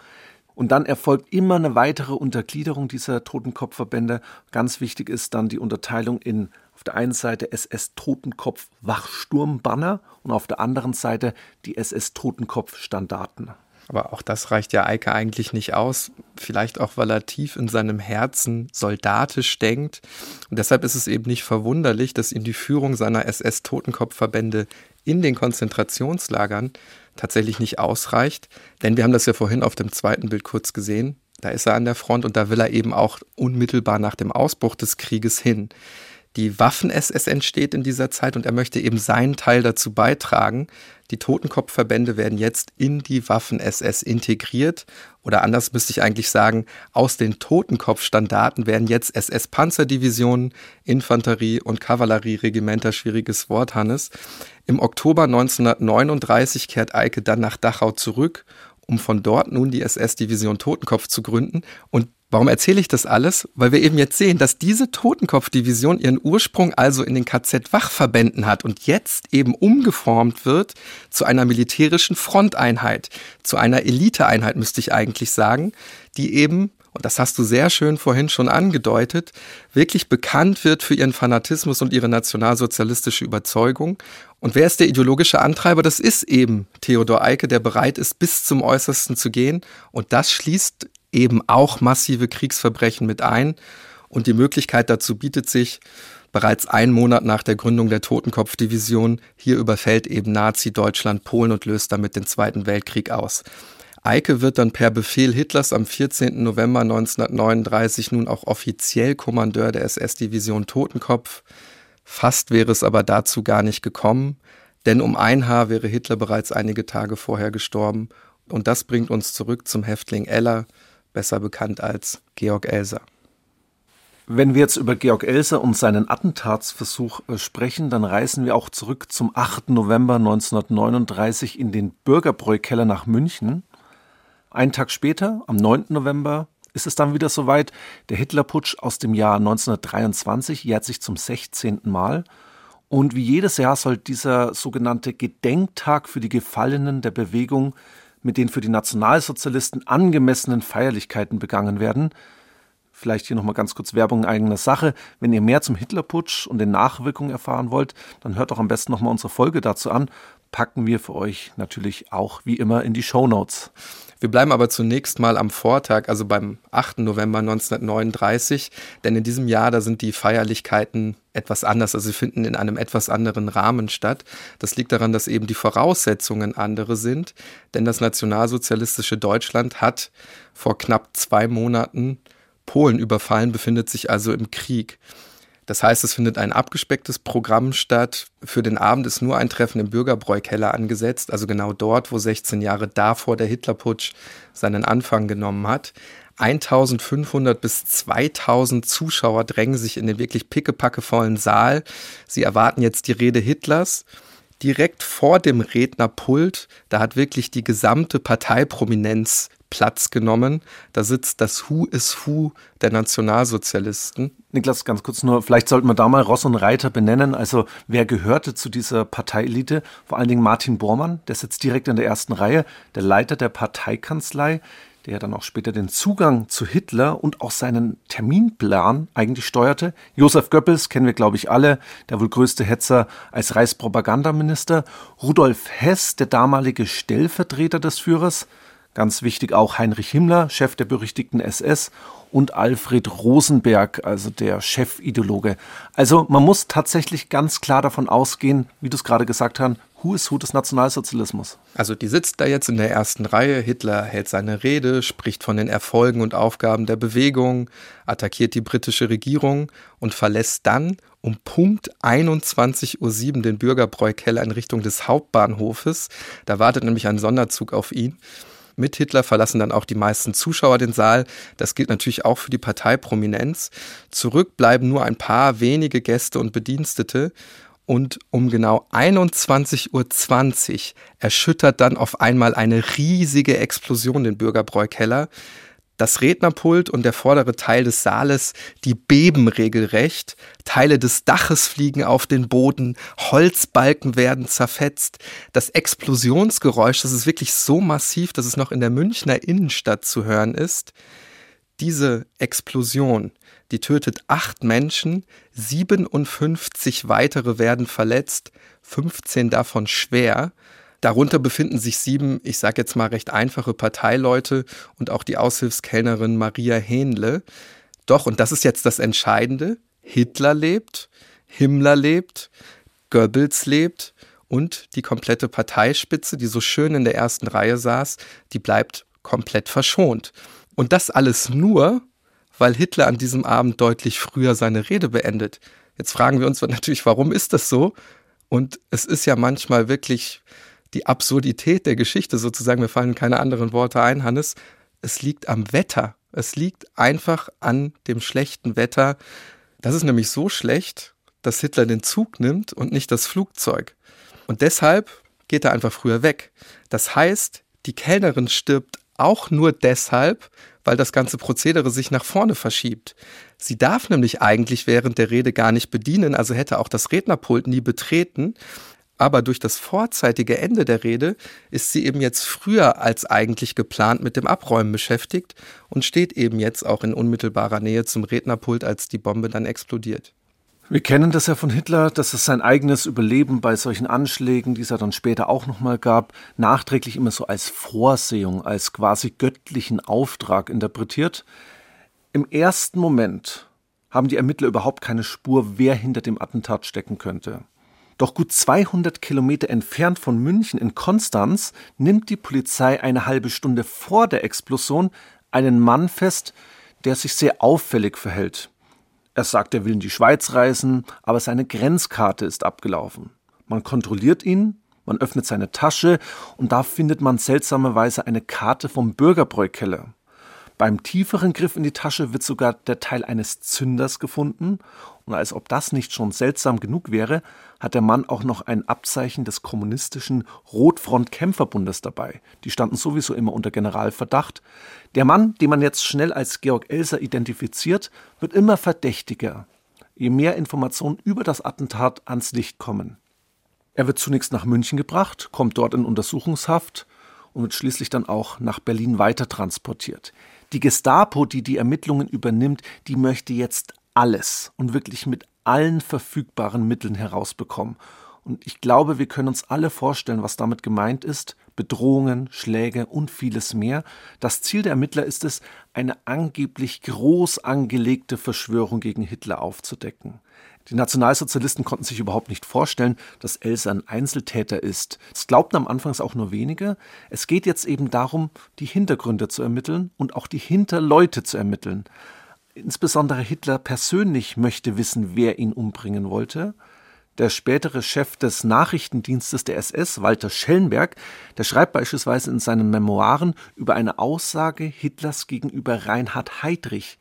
Und dann erfolgt immer eine weitere Untergliederung dieser Totenkopfverbände. Ganz wichtig ist dann die Unterteilung in auf der einen Seite SS Totenkopf Wachsturmbanner und auf der anderen Seite die SS Totenkopf Standarten. Aber auch das reicht ja Eike eigentlich nicht aus. Vielleicht auch, weil er tief in seinem Herzen soldatisch denkt. Und deshalb ist es eben nicht verwunderlich, dass ihm die Führung seiner SS-Totenkopfverbände in den Konzentrationslagern tatsächlich nicht ausreicht. Denn wir haben das ja vorhin auf dem zweiten Bild kurz gesehen. Da ist er an der Front und da will er eben auch unmittelbar nach dem Ausbruch des Krieges hin. Die Waffen-SS entsteht in dieser Zeit und er möchte eben seinen Teil dazu beitragen. Die Totenkopfverbände werden jetzt in die Waffen-SS integriert. Oder anders müsste ich eigentlich sagen, aus den Totenkopfstandarten werden jetzt SS-Panzerdivisionen, Infanterie- und Kavallerieregimenter, schwieriges Wort, Hannes. Im Oktober 1939 kehrt Eike dann nach Dachau zurück um von dort nun die SS-Division Totenkopf zu gründen. Und Warum erzähle ich das alles? Weil wir eben jetzt sehen, dass diese Totenkopfdivision ihren Ursprung also in den KZ-Wachverbänden hat und jetzt eben umgeformt wird zu einer militärischen Fronteinheit, zu einer Eliteeinheit, müsste ich eigentlich sagen, die eben, und das hast du sehr schön vorhin schon angedeutet, wirklich bekannt wird für ihren Fanatismus und ihre nationalsozialistische Überzeugung. Und wer ist der ideologische Antreiber? Das ist eben Theodor Eike, der bereit ist, bis zum Äußersten zu gehen. Und das schließt eben auch massive Kriegsverbrechen mit ein. Und die Möglichkeit dazu bietet sich bereits einen Monat nach der Gründung der Totenkopfdivision. Hier überfällt eben Nazi-Deutschland Polen und löst damit den Zweiten Weltkrieg aus. Eike wird dann per Befehl Hitlers am 14. November 1939 nun auch offiziell Kommandeur der SS-Division Totenkopf. Fast wäre es aber dazu gar nicht gekommen, denn um ein Haar wäre Hitler bereits einige Tage vorher gestorben. Und das bringt uns zurück zum Häftling Eller, besser bekannt als Georg Elser. Wenn wir jetzt über Georg Elser und seinen Attentatsversuch äh, sprechen, dann reisen wir auch zurück zum 8. November 1939 in den Bürgerbräukeller nach München. Einen Tag später, am 9. November, ist es dann wieder soweit. Der Hitlerputsch aus dem Jahr 1923 jährt sich zum 16. Mal. Und wie jedes Jahr soll dieser sogenannte Gedenktag für die Gefallenen der Bewegung mit den für die Nationalsozialisten angemessenen Feierlichkeiten begangen werden. Vielleicht hier nochmal ganz kurz Werbung in eigener Sache. Wenn ihr mehr zum Hitlerputsch und den Nachwirkungen erfahren wollt, dann hört doch am besten nochmal unsere Folge dazu an. Packen wir für euch natürlich auch wie immer in die Show Notes. Wir bleiben aber zunächst mal am Vortag, also beim 8. November 1939, denn in diesem Jahr, da sind die Feierlichkeiten etwas anders, also sie finden in einem etwas anderen Rahmen statt. Das liegt daran, dass eben die Voraussetzungen andere sind, denn das nationalsozialistische Deutschland hat vor knapp zwei Monaten Polen überfallen, befindet sich also im Krieg. Das heißt, es findet ein abgespecktes Programm statt. Für den Abend ist nur ein Treffen im Bürgerbräukeller angesetzt, also genau dort, wo 16 Jahre davor der Hitlerputsch seinen Anfang genommen hat. 1500 bis 2000 Zuschauer drängen sich in den wirklich pickepackevollen Saal. Sie erwarten jetzt die Rede Hitlers. Direkt vor dem Rednerpult, da hat wirklich die gesamte Parteiprominenz Platz genommen. Da sitzt das Who is Who der Nationalsozialisten. Niklas, ganz kurz nur, vielleicht sollten wir da mal Ross und Reiter benennen. Also wer gehörte zu dieser Parteielite? Vor allen Dingen Martin Bormann, der sitzt direkt in der ersten Reihe, der Leiter der Parteikanzlei, der dann auch später den Zugang zu Hitler und auch seinen Terminplan eigentlich steuerte. Josef Goebbels kennen wir, glaube ich, alle, der wohl größte Hetzer als Reichspropagandaminister. Rudolf Hess, der damalige Stellvertreter des Führers. Ganz wichtig auch Heinrich Himmler, Chef der berüchtigten SS und Alfred Rosenberg, also der Chefideologe. Also man muss tatsächlich ganz klar davon ausgehen, wie du es gerade gesagt hast, Who is Who des Nationalsozialismus. Also die sitzt da jetzt in der ersten Reihe, Hitler hält seine Rede, spricht von den Erfolgen und Aufgaben der Bewegung, attackiert die britische Regierung und verlässt dann um Punkt 21.07 Uhr den Bürgerbräukeller in Richtung des Hauptbahnhofes. Da wartet nämlich ein Sonderzug auf ihn. Mit Hitler verlassen dann auch die meisten Zuschauer den Saal. Das gilt natürlich auch für die Parteiprominenz. Zurück bleiben nur ein paar wenige Gäste und Bedienstete. Und um genau 21.20 Uhr erschüttert dann auf einmal eine riesige Explosion den Bürgerbräukeller. Das Rednerpult und der vordere Teil des Saales, die beben regelrecht. Teile des Daches fliegen auf den Boden, Holzbalken werden zerfetzt. Das Explosionsgeräusch, das ist wirklich so massiv, dass es noch in der Münchner Innenstadt zu hören ist. Diese Explosion, die tötet acht Menschen, 57 weitere werden verletzt, 15 davon schwer. Darunter befinden sich sieben, ich sage jetzt mal recht einfache Parteileute und auch die Aushilfskellnerin Maria Hähnle. Doch, und das ist jetzt das Entscheidende, Hitler lebt, Himmler lebt, Goebbels lebt und die komplette Parteispitze, die so schön in der ersten Reihe saß, die bleibt komplett verschont. Und das alles nur, weil Hitler an diesem Abend deutlich früher seine Rede beendet. Jetzt fragen wir uns natürlich, warum ist das so? Und es ist ja manchmal wirklich die Absurdität der Geschichte sozusagen, mir fallen keine anderen Worte ein, Hannes, es liegt am Wetter. Es liegt einfach an dem schlechten Wetter. Das ist nämlich so schlecht, dass Hitler den Zug nimmt und nicht das Flugzeug. Und deshalb geht er einfach früher weg. Das heißt, die Kellnerin stirbt auch nur deshalb, weil das ganze Prozedere sich nach vorne verschiebt. Sie darf nämlich eigentlich während der Rede gar nicht bedienen, also hätte auch das Rednerpult nie betreten, aber durch das vorzeitige Ende der Rede ist sie eben jetzt früher als eigentlich geplant mit dem Abräumen beschäftigt und steht eben jetzt auch in unmittelbarer Nähe zum Rednerpult, als die Bombe dann explodiert. Wir kennen das ja von Hitler, dass es sein eigenes Überleben bei solchen Anschlägen, die es ja dann später auch nochmal gab, nachträglich immer so als Vorsehung, als quasi göttlichen Auftrag interpretiert. Im ersten Moment haben die Ermittler überhaupt keine Spur, wer hinter dem Attentat stecken könnte. Doch gut 200 Kilometer entfernt von München in Konstanz nimmt die Polizei eine halbe Stunde vor der Explosion einen Mann fest, der sich sehr auffällig verhält. Er sagt, er will in die Schweiz reisen, aber seine Grenzkarte ist abgelaufen. Man kontrolliert ihn, man öffnet seine Tasche und da findet man seltsamerweise eine Karte vom Bürgerbräukeller. Beim tieferen Griff in die Tasche wird sogar der Teil eines Zünders gefunden. Und als ob das nicht schon seltsam genug wäre, hat der Mann auch noch ein Abzeichen des kommunistischen Rotfront-Kämpferbundes dabei. Die standen sowieso immer unter Generalverdacht. Der Mann, den man jetzt schnell als Georg Elser identifiziert, wird immer verdächtiger, je mehr Informationen über das Attentat ans Licht kommen. Er wird zunächst nach München gebracht, kommt dort in Untersuchungshaft und wird schließlich dann auch nach Berlin weitertransportiert. Die Gestapo, die die Ermittlungen übernimmt, die möchte jetzt alles und wirklich mit allen verfügbaren Mitteln herausbekommen. Und ich glaube, wir können uns alle vorstellen, was damit gemeint ist. Bedrohungen, Schläge und vieles mehr. Das Ziel der Ermittler ist es, eine angeblich groß angelegte Verschwörung gegen Hitler aufzudecken. Die Nationalsozialisten konnten sich überhaupt nicht vorstellen, dass Elsa ein Einzeltäter ist. Das glaubten am Anfang auch nur wenige. Es geht jetzt eben darum, die Hintergründe zu ermitteln und auch die Hinterleute zu ermitteln. Insbesondere Hitler persönlich möchte wissen, wer ihn umbringen wollte. Der spätere Chef des Nachrichtendienstes der SS, Walter Schellenberg, der schreibt beispielsweise in seinen Memoiren über eine Aussage Hitlers gegenüber Reinhard Heydrich.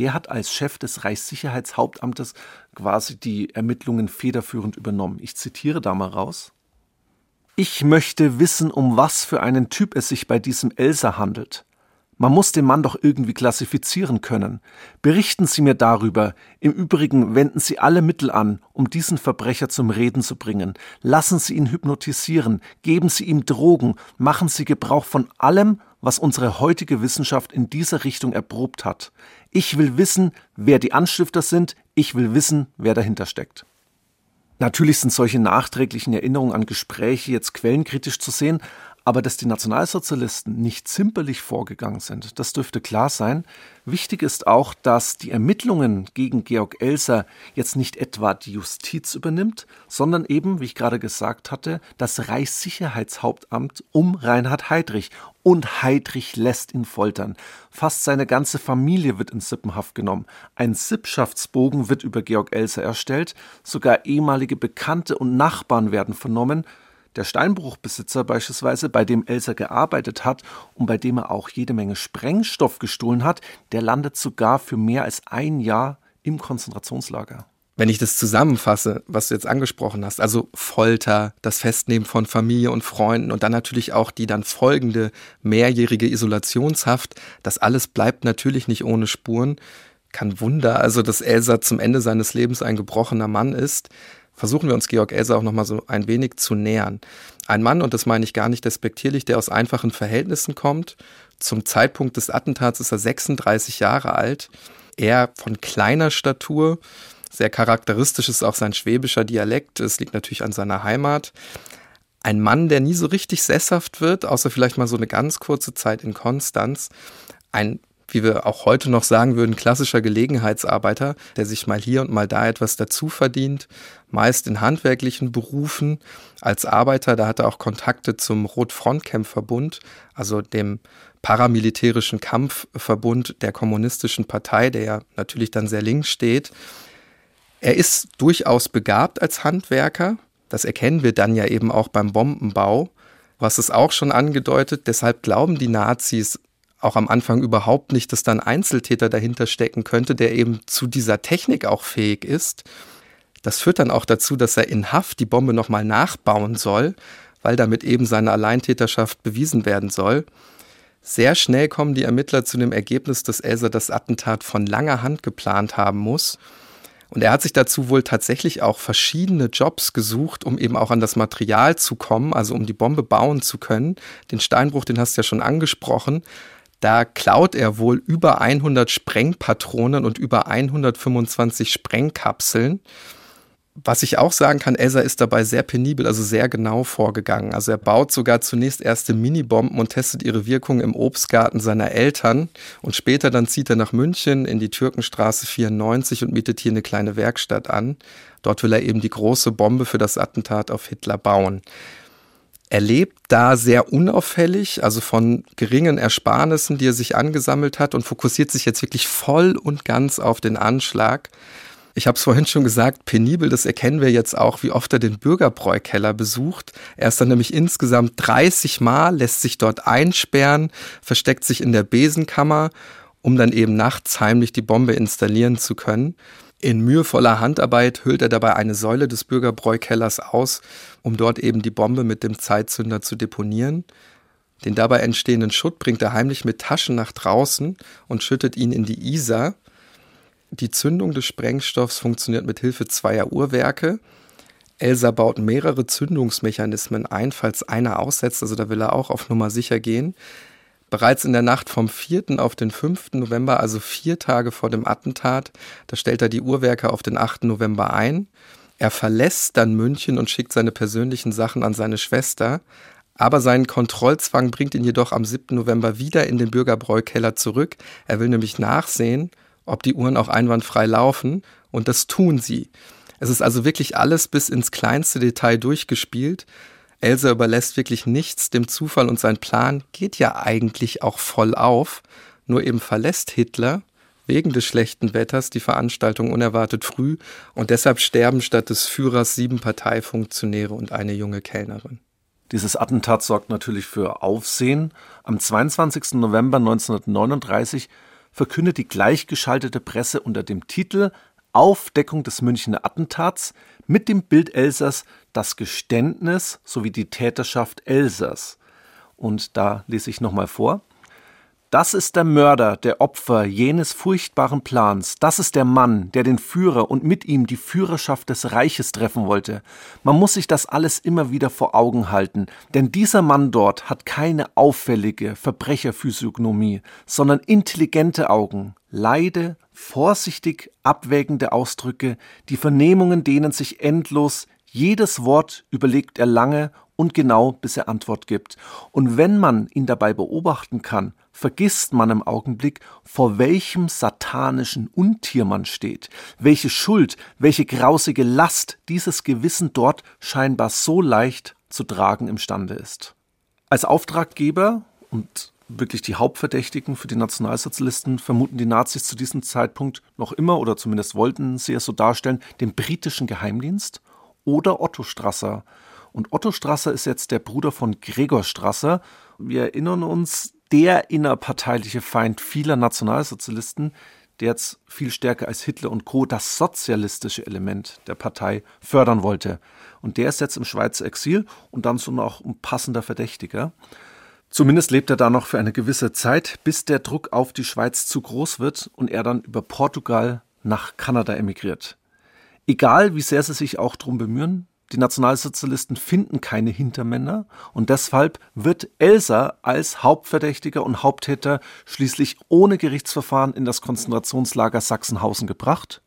Der hat als Chef des Reichssicherheitshauptamtes quasi die Ermittlungen federführend übernommen. Ich zitiere da mal raus. Ich möchte wissen, um was für einen Typ es sich bei diesem Elsa handelt. Man muss den Mann doch irgendwie klassifizieren können. Berichten Sie mir darüber. Im Übrigen wenden Sie alle Mittel an, um diesen Verbrecher zum Reden zu bringen. Lassen Sie ihn hypnotisieren, geben Sie ihm Drogen, machen Sie Gebrauch von allem, was unsere heutige Wissenschaft in dieser Richtung erprobt hat. Ich will wissen, wer die Anstifter sind, ich will wissen, wer dahinter steckt. Natürlich sind solche nachträglichen Erinnerungen an Gespräche jetzt quellenkritisch zu sehen, aber dass die Nationalsozialisten nicht zimperlich vorgegangen sind, das dürfte klar sein. Wichtig ist auch, dass die Ermittlungen gegen Georg Elser jetzt nicht etwa die Justiz übernimmt, sondern eben, wie ich gerade gesagt hatte, das Reichssicherheitshauptamt um Reinhard Heydrich. Und Heydrich lässt ihn foltern. Fast seine ganze Familie wird in Sippenhaft genommen. Ein Sippschaftsbogen wird über Georg Elser erstellt. Sogar ehemalige Bekannte und Nachbarn werden vernommen. Der Steinbruchbesitzer beispielsweise, bei dem Elsa gearbeitet hat und bei dem er auch jede Menge Sprengstoff gestohlen hat, der landet sogar für mehr als ein Jahr im Konzentrationslager. Wenn ich das zusammenfasse, was du jetzt angesprochen hast, also Folter, das Festnehmen von Familie und Freunden und dann natürlich auch die dann folgende mehrjährige Isolationshaft, das alles bleibt natürlich nicht ohne Spuren. Kein Wunder, also dass Elsa zum Ende seines Lebens ein gebrochener Mann ist versuchen wir uns Georg Elser auch nochmal so ein wenig zu nähern. Ein Mann, und das meine ich gar nicht despektierlich, der aus einfachen Verhältnissen kommt. Zum Zeitpunkt des Attentats ist er 36 Jahre alt. Er von kleiner Statur. Sehr charakteristisch ist auch sein schwäbischer Dialekt. Es liegt natürlich an seiner Heimat. Ein Mann, der nie so richtig sesshaft wird, außer vielleicht mal so eine ganz kurze Zeit in Konstanz. Ein wie wir auch heute noch sagen würden, klassischer Gelegenheitsarbeiter, der sich mal hier und mal da etwas dazu verdient, meist in handwerklichen Berufen als Arbeiter. Da hat er auch Kontakte zum Rotfrontkämpferbund, also dem paramilitärischen Kampfverbund der kommunistischen Partei, der ja natürlich dann sehr links steht. Er ist durchaus begabt als Handwerker. Das erkennen wir dann ja eben auch beim Bombenbau. Was es auch schon angedeutet, deshalb glauben die Nazis auch am Anfang überhaupt nicht, dass da ein Einzeltäter dahinter stecken könnte, der eben zu dieser Technik auch fähig ist. Das führt dann auch dazu, dass er in Haft die Bombe nochmal nachbauen soll, weil damit eben seine Alleintäterschaft bewiesen werden soll. Sehr schnell kommen die Ermittler zu dem Ergebnis, dass Elsa das Attentat von langer Hand geplant haben muss. Und er hat sich dazu wohl tatsächlich auch verschiedene Jobs gesucht, um eben auch an das Material zu kommen, also um die Bombe bauen zu können. Den Steinbruch, den hast du ja schon angesprochen. Da klaut er wohl über 100 Sprengpatronen und über 125 Sprengkapseln. Was ich auch sagen kann, Elsa ist dabei sehr penibel, also sehr genau vorgegangen. Also er baut sogar zunächst erste Minibomben und testet ihre Wirkung im Obstgarten seiner Eltern. Und später dann zieht er nach München in die Türkenstraße 94 und mietet hier eine kleine Werkstatt an. Dort will er eben die große Bombe für das Attentat auf Hitler bauen. Er lebt da sehr unauffällig, also von geringen Ersparnissen, die er sich angesammelt hat und fokussiert sich jetzt wirklich voll und ganz auf den Anschlag. Ich habe es vorhin schon gesagt, penibel, das erkennen wir jetzt auch, wie oft er den Bürgerbräukeller besucht. Er ist dann nämlich insgesamt 30 Mal, lässt sich dort einsperren, versteckt sich in der Besenkammer, um dann eben nachts heimlich die Bombe installieren zu können. In mühevoller Handarbeit hüllt er dabei eine Säule des Bürgerbräukellers aus, um dort eben die Bombe mit dem Zeitzünder zu deponieren. Den dabei entstehenden Schutt bringt er heimlich mit Taschen nach draußen und schüttet ihn in die Isar. Die Zündung des Sprengstoffs funktioniert mit Hilfe zweier Uhrwerke. Elsa baut mehrere Zündungsmechanismen ein, falls einer aussetzt, also da will er auch auf Nummer sicher gehen. Bereits in der Nacht vom 4. auf den 5. November, also vier Tage vor dem Attentat, da stellt er die Uhrwerke auf den 8. November ein. Er verlässt dann München und schickt seine persönlichen Sachen an seine Schwester. Aber sein Kontrollzwang bringt ihn jedoch am 7. November wieder in den Bürgerbräukeller zurück. Er will nämlich nachsehen, ob die Uhren auch einwandfrei laufen. Und das tun sie. Es ist also wirklich alles bis ins kleinste Detail durchgespielt. Elsa überlässt wirklich nichts dem Zufall und sein Plan geht ja eigentlich auch voll auf. Nur eben verlässt Hitler wegen des schlechten Wetters die Veranstaltung unerwartet früh und deshalb sterben statt des Führers sieben Parteifunktionäre und eine junge Kellnerin. Dieses Attentat sorgt natürlich für Aufsehen. Am 22. November 1939 verkündet die gleichgeschaltete Presse unter dem Titel Aufdeckung des Münchner Attentats mit dem Bild Elsers das Geständnis sowie die Täterschaft Elsers. Und da lese ich nochmal vor. Das ist der Mörder, der Opfer jenes furchtbaren Plans. Das ist der Mann, der den Führer und mit ihm die Führerschaft des Reiches treffen wollte. Man muss sich das alles immer wieder vor Augen halten, denn dieser Mann dort hat keine auffällige Verbrecherphysiognomie, sondern intelligente Augen, leide, vorsichtig abwägende Ausdrücke, die Vernehmungen dehnen sich endlos, jedes Wort überlegt er lange und genau, bis er Antwort gibt. Und wenn man ihn dabei beobachten kann, vergisst man im Augenblick, vor welchem satanischen Untier man steht, welche Schuld, welche grausige Last dieses Gewissen dort scheinbar so leicht zu tragen imstande ist. Als Auftraggeber und wirklich die Hauptverdächtigen für die Nationalsozialisten vermuten die Nazis zu diesem Zeitpunkt noch immer oder zumindest wollten sie es so darstellen, den britischen Geheimdienst oder Otto Strasser. Und Otto Strasser ist jetzt der Bruder von Gregor Strasser. Wir erinnern uns, der innerparteiliche Feind vieler Nationalsozialisten, der jetzt viel stärker als Hitler und Co. das sozialistische Element der Partei fördern wollte. Und der ist jetzt im Schweizer Exil und dann so noch ein passender Verdächtiger. Zumindest lebt er da noch für eine gewisse Zeit, bis der Druck auf die Schweiz zu groß wird und er dann über Portugal nach Kanada emigriert. Egal, wie sehr sie sich auch drum bemühen, die Nationalsozialisten finden keine Hintermänner und deshalb wird Elsa als Hauptverdächtiger und Haupttäter schließlich ohne Gerichtsverfahren in das Konzentrationslager Sachsenhausen gebracht.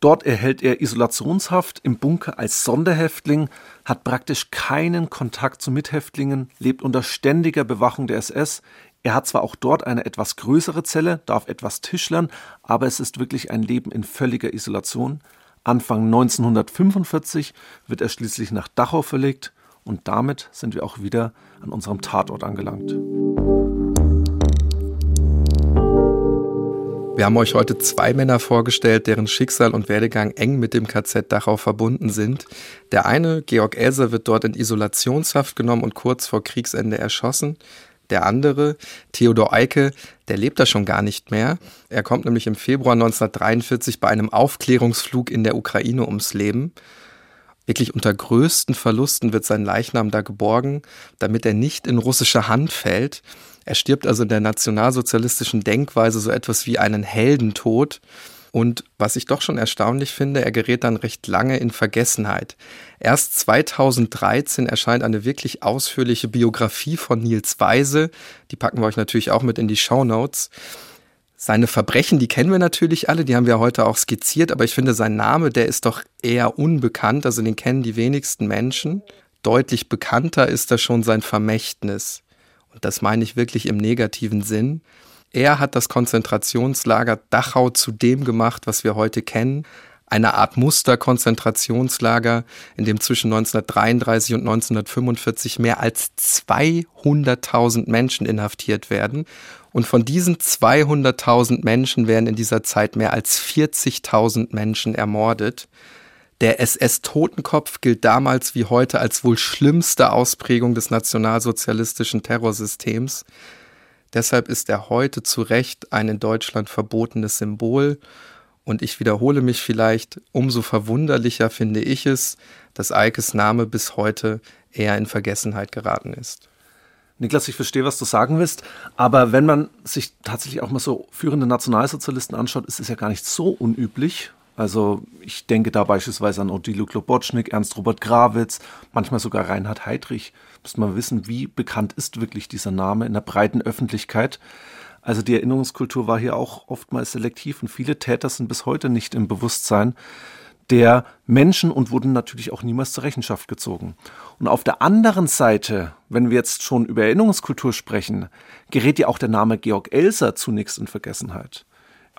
Dort erhält er Isolationshaft im Bunker als Sonderhäftling, hat praktisch keinen Kontakt zu Mithäftlingen, lebt unter ständiger Bewachung der SS. Er hat zwar auch dort eine etwas größere Zelle, darf etwas tischlern, aber es ist wirklich ein Leben in völliger Isolation. Anfang 1945 wird er schließlich nach Dachau verlegt und damit sind wir auch wieder an unserem Tatort angelangt. Wir haben euch heute zwei Männer vorgestellt, deren Schicksal und Werdegang eng mit dem KZ Dachau verbunden sind. Der eine, Georg Elser, wird dort in Isolationshaft genommen und kurz vor Kriegsende erschossen. Der andere, Theodor Eike, der lebt da schon gar nicht mehr. Er kommt nämlich im Februar 1943 bei einem Aufklärungsflug in der Ukraine ums Leben. Wirklich unter größten Verlusten wird sein Leichnam da geborgen, damit er nicht in russische Hand fällt. Er stirbt also in der nationalsozialistischen Denkweise so etwas wie einen Heldentod. Und was ich doch schon erstaunlich finde, er gerät dann recht lange in Vergessenheit. Erst 2013 erscheint eine wirklich ausführliche Biografie von Nils Weise. Die packen wir euch natürlich auch mit in die Show Notes. Seine Verbrechen, die kennen wir natürlich alle, die haben wir heute auch skizziert, aber ich finde, sein Name, der ist doch eher unbekannt, also den kennen die wenigsten Menschen. Deutlich bekannter ist da schon sein Vermächtnis. Und das meine ich wirklich im negativen Sinn. Er hat das Konzentrationslager Dachau zu dem gemacht, was wir heute kennen. Eine Art Musterkonzentrationslager, in dem zwischen 1933 und 1945 mehr als 200.000 Menschen inhaftiert werden. Und von diesen 200.000 Menschen werden in dieser Zeit mehr als 40.000 Menschen ermordet. Der SS-Totenkopf gilt damals wie heute als wohl schlimmste Ausprägung des nationalsozialistischen Terrorsystems. Deshalb ist er heute zu Recht ein in Deutschland verbotenes Symbol und ich wiederhole mich vielleicht, umso verwunderlicher finde ich es, dass Eikes Name bis heute eher in Vergessenheit geraten ist. Niklas, ich verstehe, was du sagen willst, aber wenn man sich tatsächlich auch mal so führende Nationalsozialisten anschaut, ist es ja gar nicht so unüblich. Also ich denke da beispielsweise an Odilo Klobocznik, Ernst Robert Grawitz, manchmal sogar Reinhard Heydrich. Müsste man wissen, wie bekannt ist wirklich dieser Name in der breiten Öffentlichkeit. Also die Erinnerungskultur war hier auch oftmals selektiv und viele Täter sind bis heute nicht im Bewusstsein der Menschen und wurden natürlich auch niemals zur Rechenschaft gezogen. Und auf der anderen Seite, wenn wir jetzt schon über Erinnerungskultur sprechen, gerät ja auch der Name Georg Elser zunächst in Vergessenheit.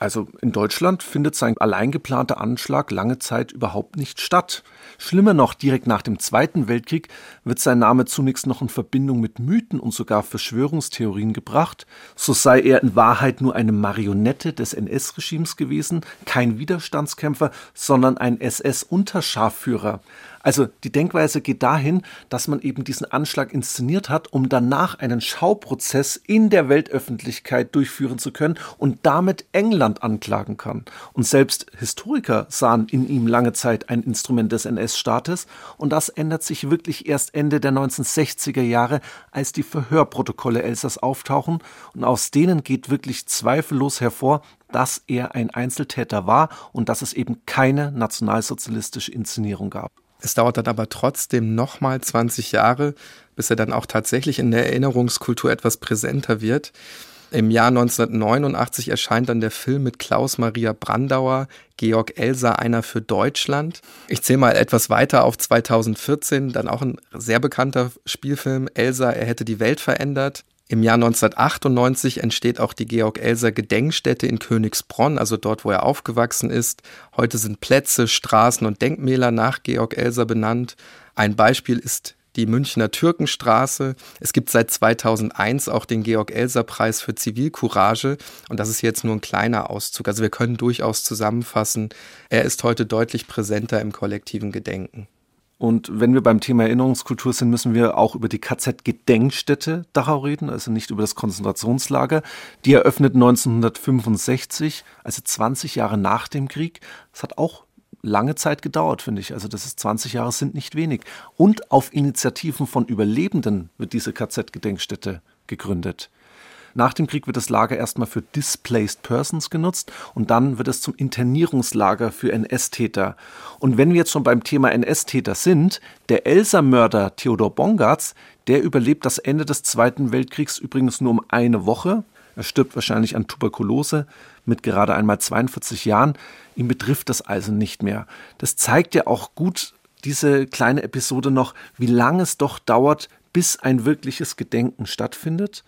Also in Deutschland findet sein allein geplanter Anschlag lange Zeit überhaupt nicht statt. Schlimmer noch, direkt nach dem Zweiten Weltkrieg wird sein Name zunächst noch in Verbindung mit Mythen und sogar Verschwörungstheorien gebracht. So sei er in Wahrheit nur eine Marionette des NS-Regimes gewesen, kein Widerstandskämpfer, sondern ein SS-Unterscharführer. Also die Denkweise geht dahin, dass man eben diesen Anschlag inszeniert hat, um danach einen Schauprozess in der Weltöffentlichkeit durchführen zu können und damit England anklagen kann. Und selbst Historiker sahen in ihm lange Zeit ein Instrument des NS-Staates und das ändert sich wirklich erst Ende der 1960er Jahre, als die Verhörprotokolle Elsass auftauchen und aus denen geht wirklich zweifellos hervor, dass er ein Einzeltäter war und dass es eben keine nationalsozialistische Inszenierung gab. Es dauert dann aber trotzdem nochmal 20 Jahre, bis er dann auch tatsächlich in der Erinnerungskultur etwas präsenter wird. Im Jahr 1989 erscheint dann der Film mit Klaus Maria Brandauer, Georg Elser, einer für Deutschland. Ich zähle mal etwas weiter auf 2014, dann auch ein sehr bekannter Spielfilm, Elsa, er hätte die Welt verändert. Im Jahr 1998 entsteht auch die Georg-Elser Gedenkstätte in Königsbronn, also dort, wo er aufgewachsen ist. Heute sind Plätze, Straßen und Denkmäler nach Georg Elser benannt. Ein Beispiel ist die Münchner Türkenstraße. Es gibt seit 2001 auch den Georg-Elser-Preis für Zivilcourage. Und das ist jetzt nur ein kleiner Auszug. Also wir können durchaus zusammenfassen, er ist heute deutlich präsenter im kollektiven Gedenken. Und wenn wir beim Thema Erinnerungskultur sind, müssen wir auch über die KZ-Gedenkstätte Dachau reden, also nicht über das Konzentrationslager. Die eröffnet 1965, also 20 Jahre nach dem Krieg. Das hat auch lange Zeit gedauert, finde ich. Also das ist 20 Jahre sind nicht wenig. Und auf Initiativen von Überlebenden wird diese KZ-Gedenkstätte gegründet. Nach dem Krieg wird das Lager erstmal für Displaced Persons genutzt und dann wird es zum Internierungslager für NS-Täter. Und wenn wir jetzt schon beim Thema NS-Täter sind, der Elsa-Mörder Theodor Bongartz, der überlebt das Ende des Zweiten Weltkriegs übrigens nur um eine Woche. Er stirbt wahrscheinlich an Tuberkulose mit gerade einmal 42 Jahren. Ihn betrifft das also nicht mehr. Das zeigt ja auch gut diese kleine Episode noch, wie lange es doch dauert, bis ein wirkliches Gedenken stattfindet.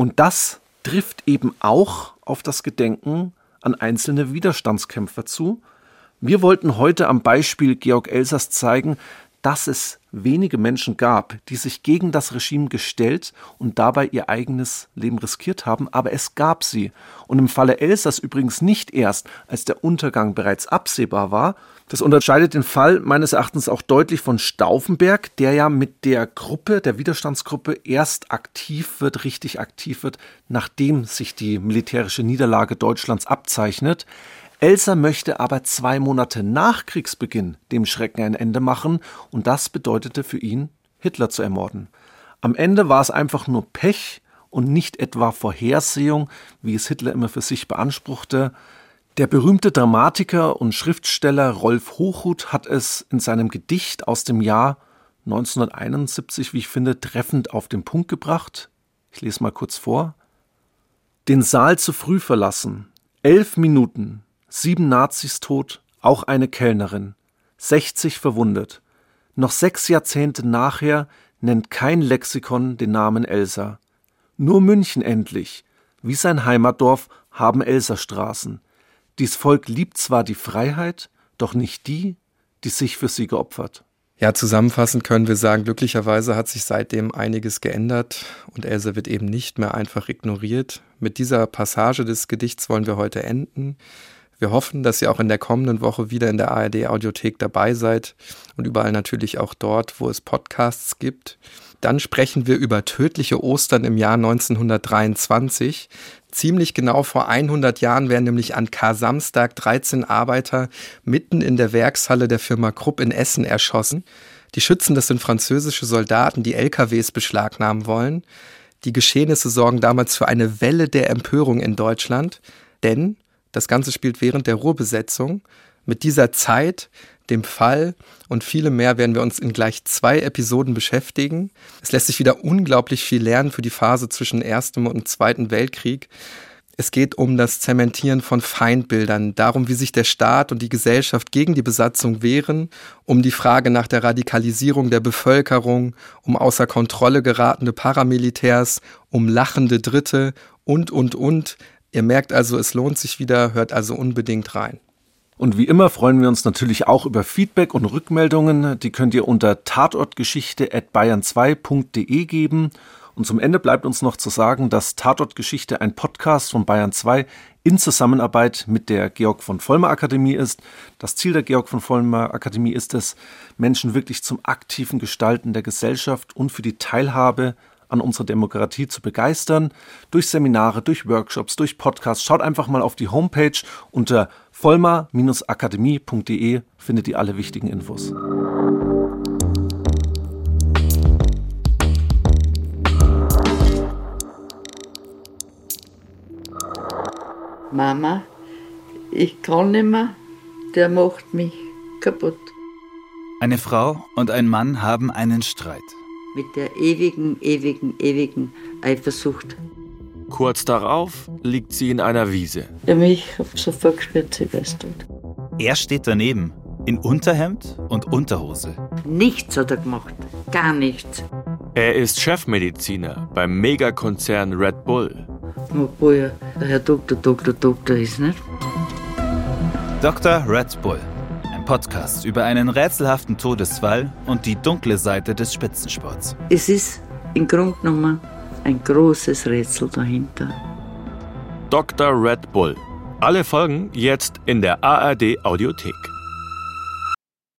Und das trifft eben auch auf das Gedenken an einzelne Widerstandskämpfer zu. Wir wollten heute am Beispiel Georg Elsers zeigen, dass es wenige Menschen gab, die sich gegen das Regime gestellt und dabei ihr eigenes Leben riskiert haben, aber es gab sie. Und im Falle Elsers übrigens nicht erst, als der Untergang bereits absehbar war. Das unterscheidet den Fall meines Erachtens auch deutlich von Stauffenberg, der ja mit der Gruppe, der Widerstandsgruppe, erst aktiv wird, richtig aktiv wird, nachdem sich die militärische Niederlage Deutschlands abzeichnet. Elsa möchte aber zwei Monate nach Kriegsbeginn dem Schrecken ein Ende machen und das bedeutete für ihn, Hitler zu ermorden. Am Ende war es einfach nur Pech und nicht etwa Vorhersehung, wie es Hitler immer für sich beanspruchte. Der berühmte Dramatiker und Schriftsteller Rolf Hochhuth hat es in seinem Gedicht aus dem Jahr 1971, wie ich finde, treffend auf den Punkt gebracht. Ich lese mal kurz vor. Den Saal zu früh verlassen. Elf Minuten, Sieben Nazis tot, auch eine Kellnerin. 60 verwundet. Noch sechs Jahrzehnte nachher nennt kein Lexikon den Namen Elsa. Nur München endlich, wie sein Heimatdorf, haben Elserstraßen. Dies Volk liebt zwar die Freiheit, doch nicht die, die sich für sie geopfert. Ja, zusammenfassend können wir sagen, glücklicherweise hat sich seitdem einiges geändert und Else wird eben nicht mehr einfach ignoriert. Mit dieser Passage des Gedichts wollen wir heute enden. Wir hoffen, dass ihr auch in der kommenden Woche wieder in der ARD Audiothek dabei seid und überall natürlich auch dort, wo es Podcasts gibt. Dann sprechen wir über tödliche Ostern im Jahr 1923. Ziemlich genau vor 100 Jahren werden nämlich an Kar-Samstag 13 Arbeiter mitten in der Werkshalle der Firma Krupp in Essen erschossen. Die Schützen, das sind französische Soldaten, die LKWs beschlagnahmen wollen. Die Geschehnisse sorgen damals für eine Welle der Empörung in Deutschland, denn das Ganze spielt während der Ruhrbesetzung. Mit dieser Zeit dem Fall und viele mehr werden wir uns in gleich zwei Episoden beschäftigen. Es lässt sich wieder unglaublich viel lernen für die Phase zwischen Erstem und Zweiten Weltkrieg. Es geht um das Zementieren von Feindbildern, darum, wie sich der Staat und die Gesellschaft gegen die Besatzung wehren, um die Frage nach der Radikalisierung der Bevölkerung, um außer Kontrolle geratene Paramilitärs, um lachende Dritte und, und, und. Ihr merkt also, es lohnt sich wieder, hört also unbedingt rein. Und wie immer freuen wir uns natürlich auch über Feedback und Rückmeldungen. Die könnt ihr unter tatortgeschichte.bayern2.de geben. Und zum Ende bleibt uns noch zu sagen, dass Tatortgeschichte ein Podcast von Bayern 2 in Zusammenarbeit mit der Georg von Vollmer Akademie ist. Das Ziel der Georg von Vollmer Akademie ist es, Menschen wirklich zum aktiven Gestalten der Gesellschaft und für die Teilhabe an unserer Demokratie zu begeistern. Durch Seminare, durch Workshops, durch Podcasts. Schaut einfach mal auf die Homepage unter vollmar-akademie.de findet ihr alle wichtigen Infos. Mama, ich kann nicht mehr, der macht mich kaputt. Eine Frau und ein Mann haben einen Streit mit der ewigen, ewigen, ewigen Eifersucht. Kurz darauf liegt sie in einer Wiese. Ja, mich Sofa gespielt, sie weiß tot. Er steht daneben, in Unterhemd und Unterhose. Nichts hat er gemacht, gar nichts. Er ist Chefmediziner beim Megakonzern Red Bull. Obwohl er der Herr Doktor, Doktor, Doktor ist, nicht? Dr. Red Bull Podcast über einen rätselhaften Todesfall und die dunkle Seite des Spitzensports. Es ist im Grunde genommen ein großes Rätsel dahinter. Dr. Red Bull. Alle Folgen jetzt in der ARD Audiothek.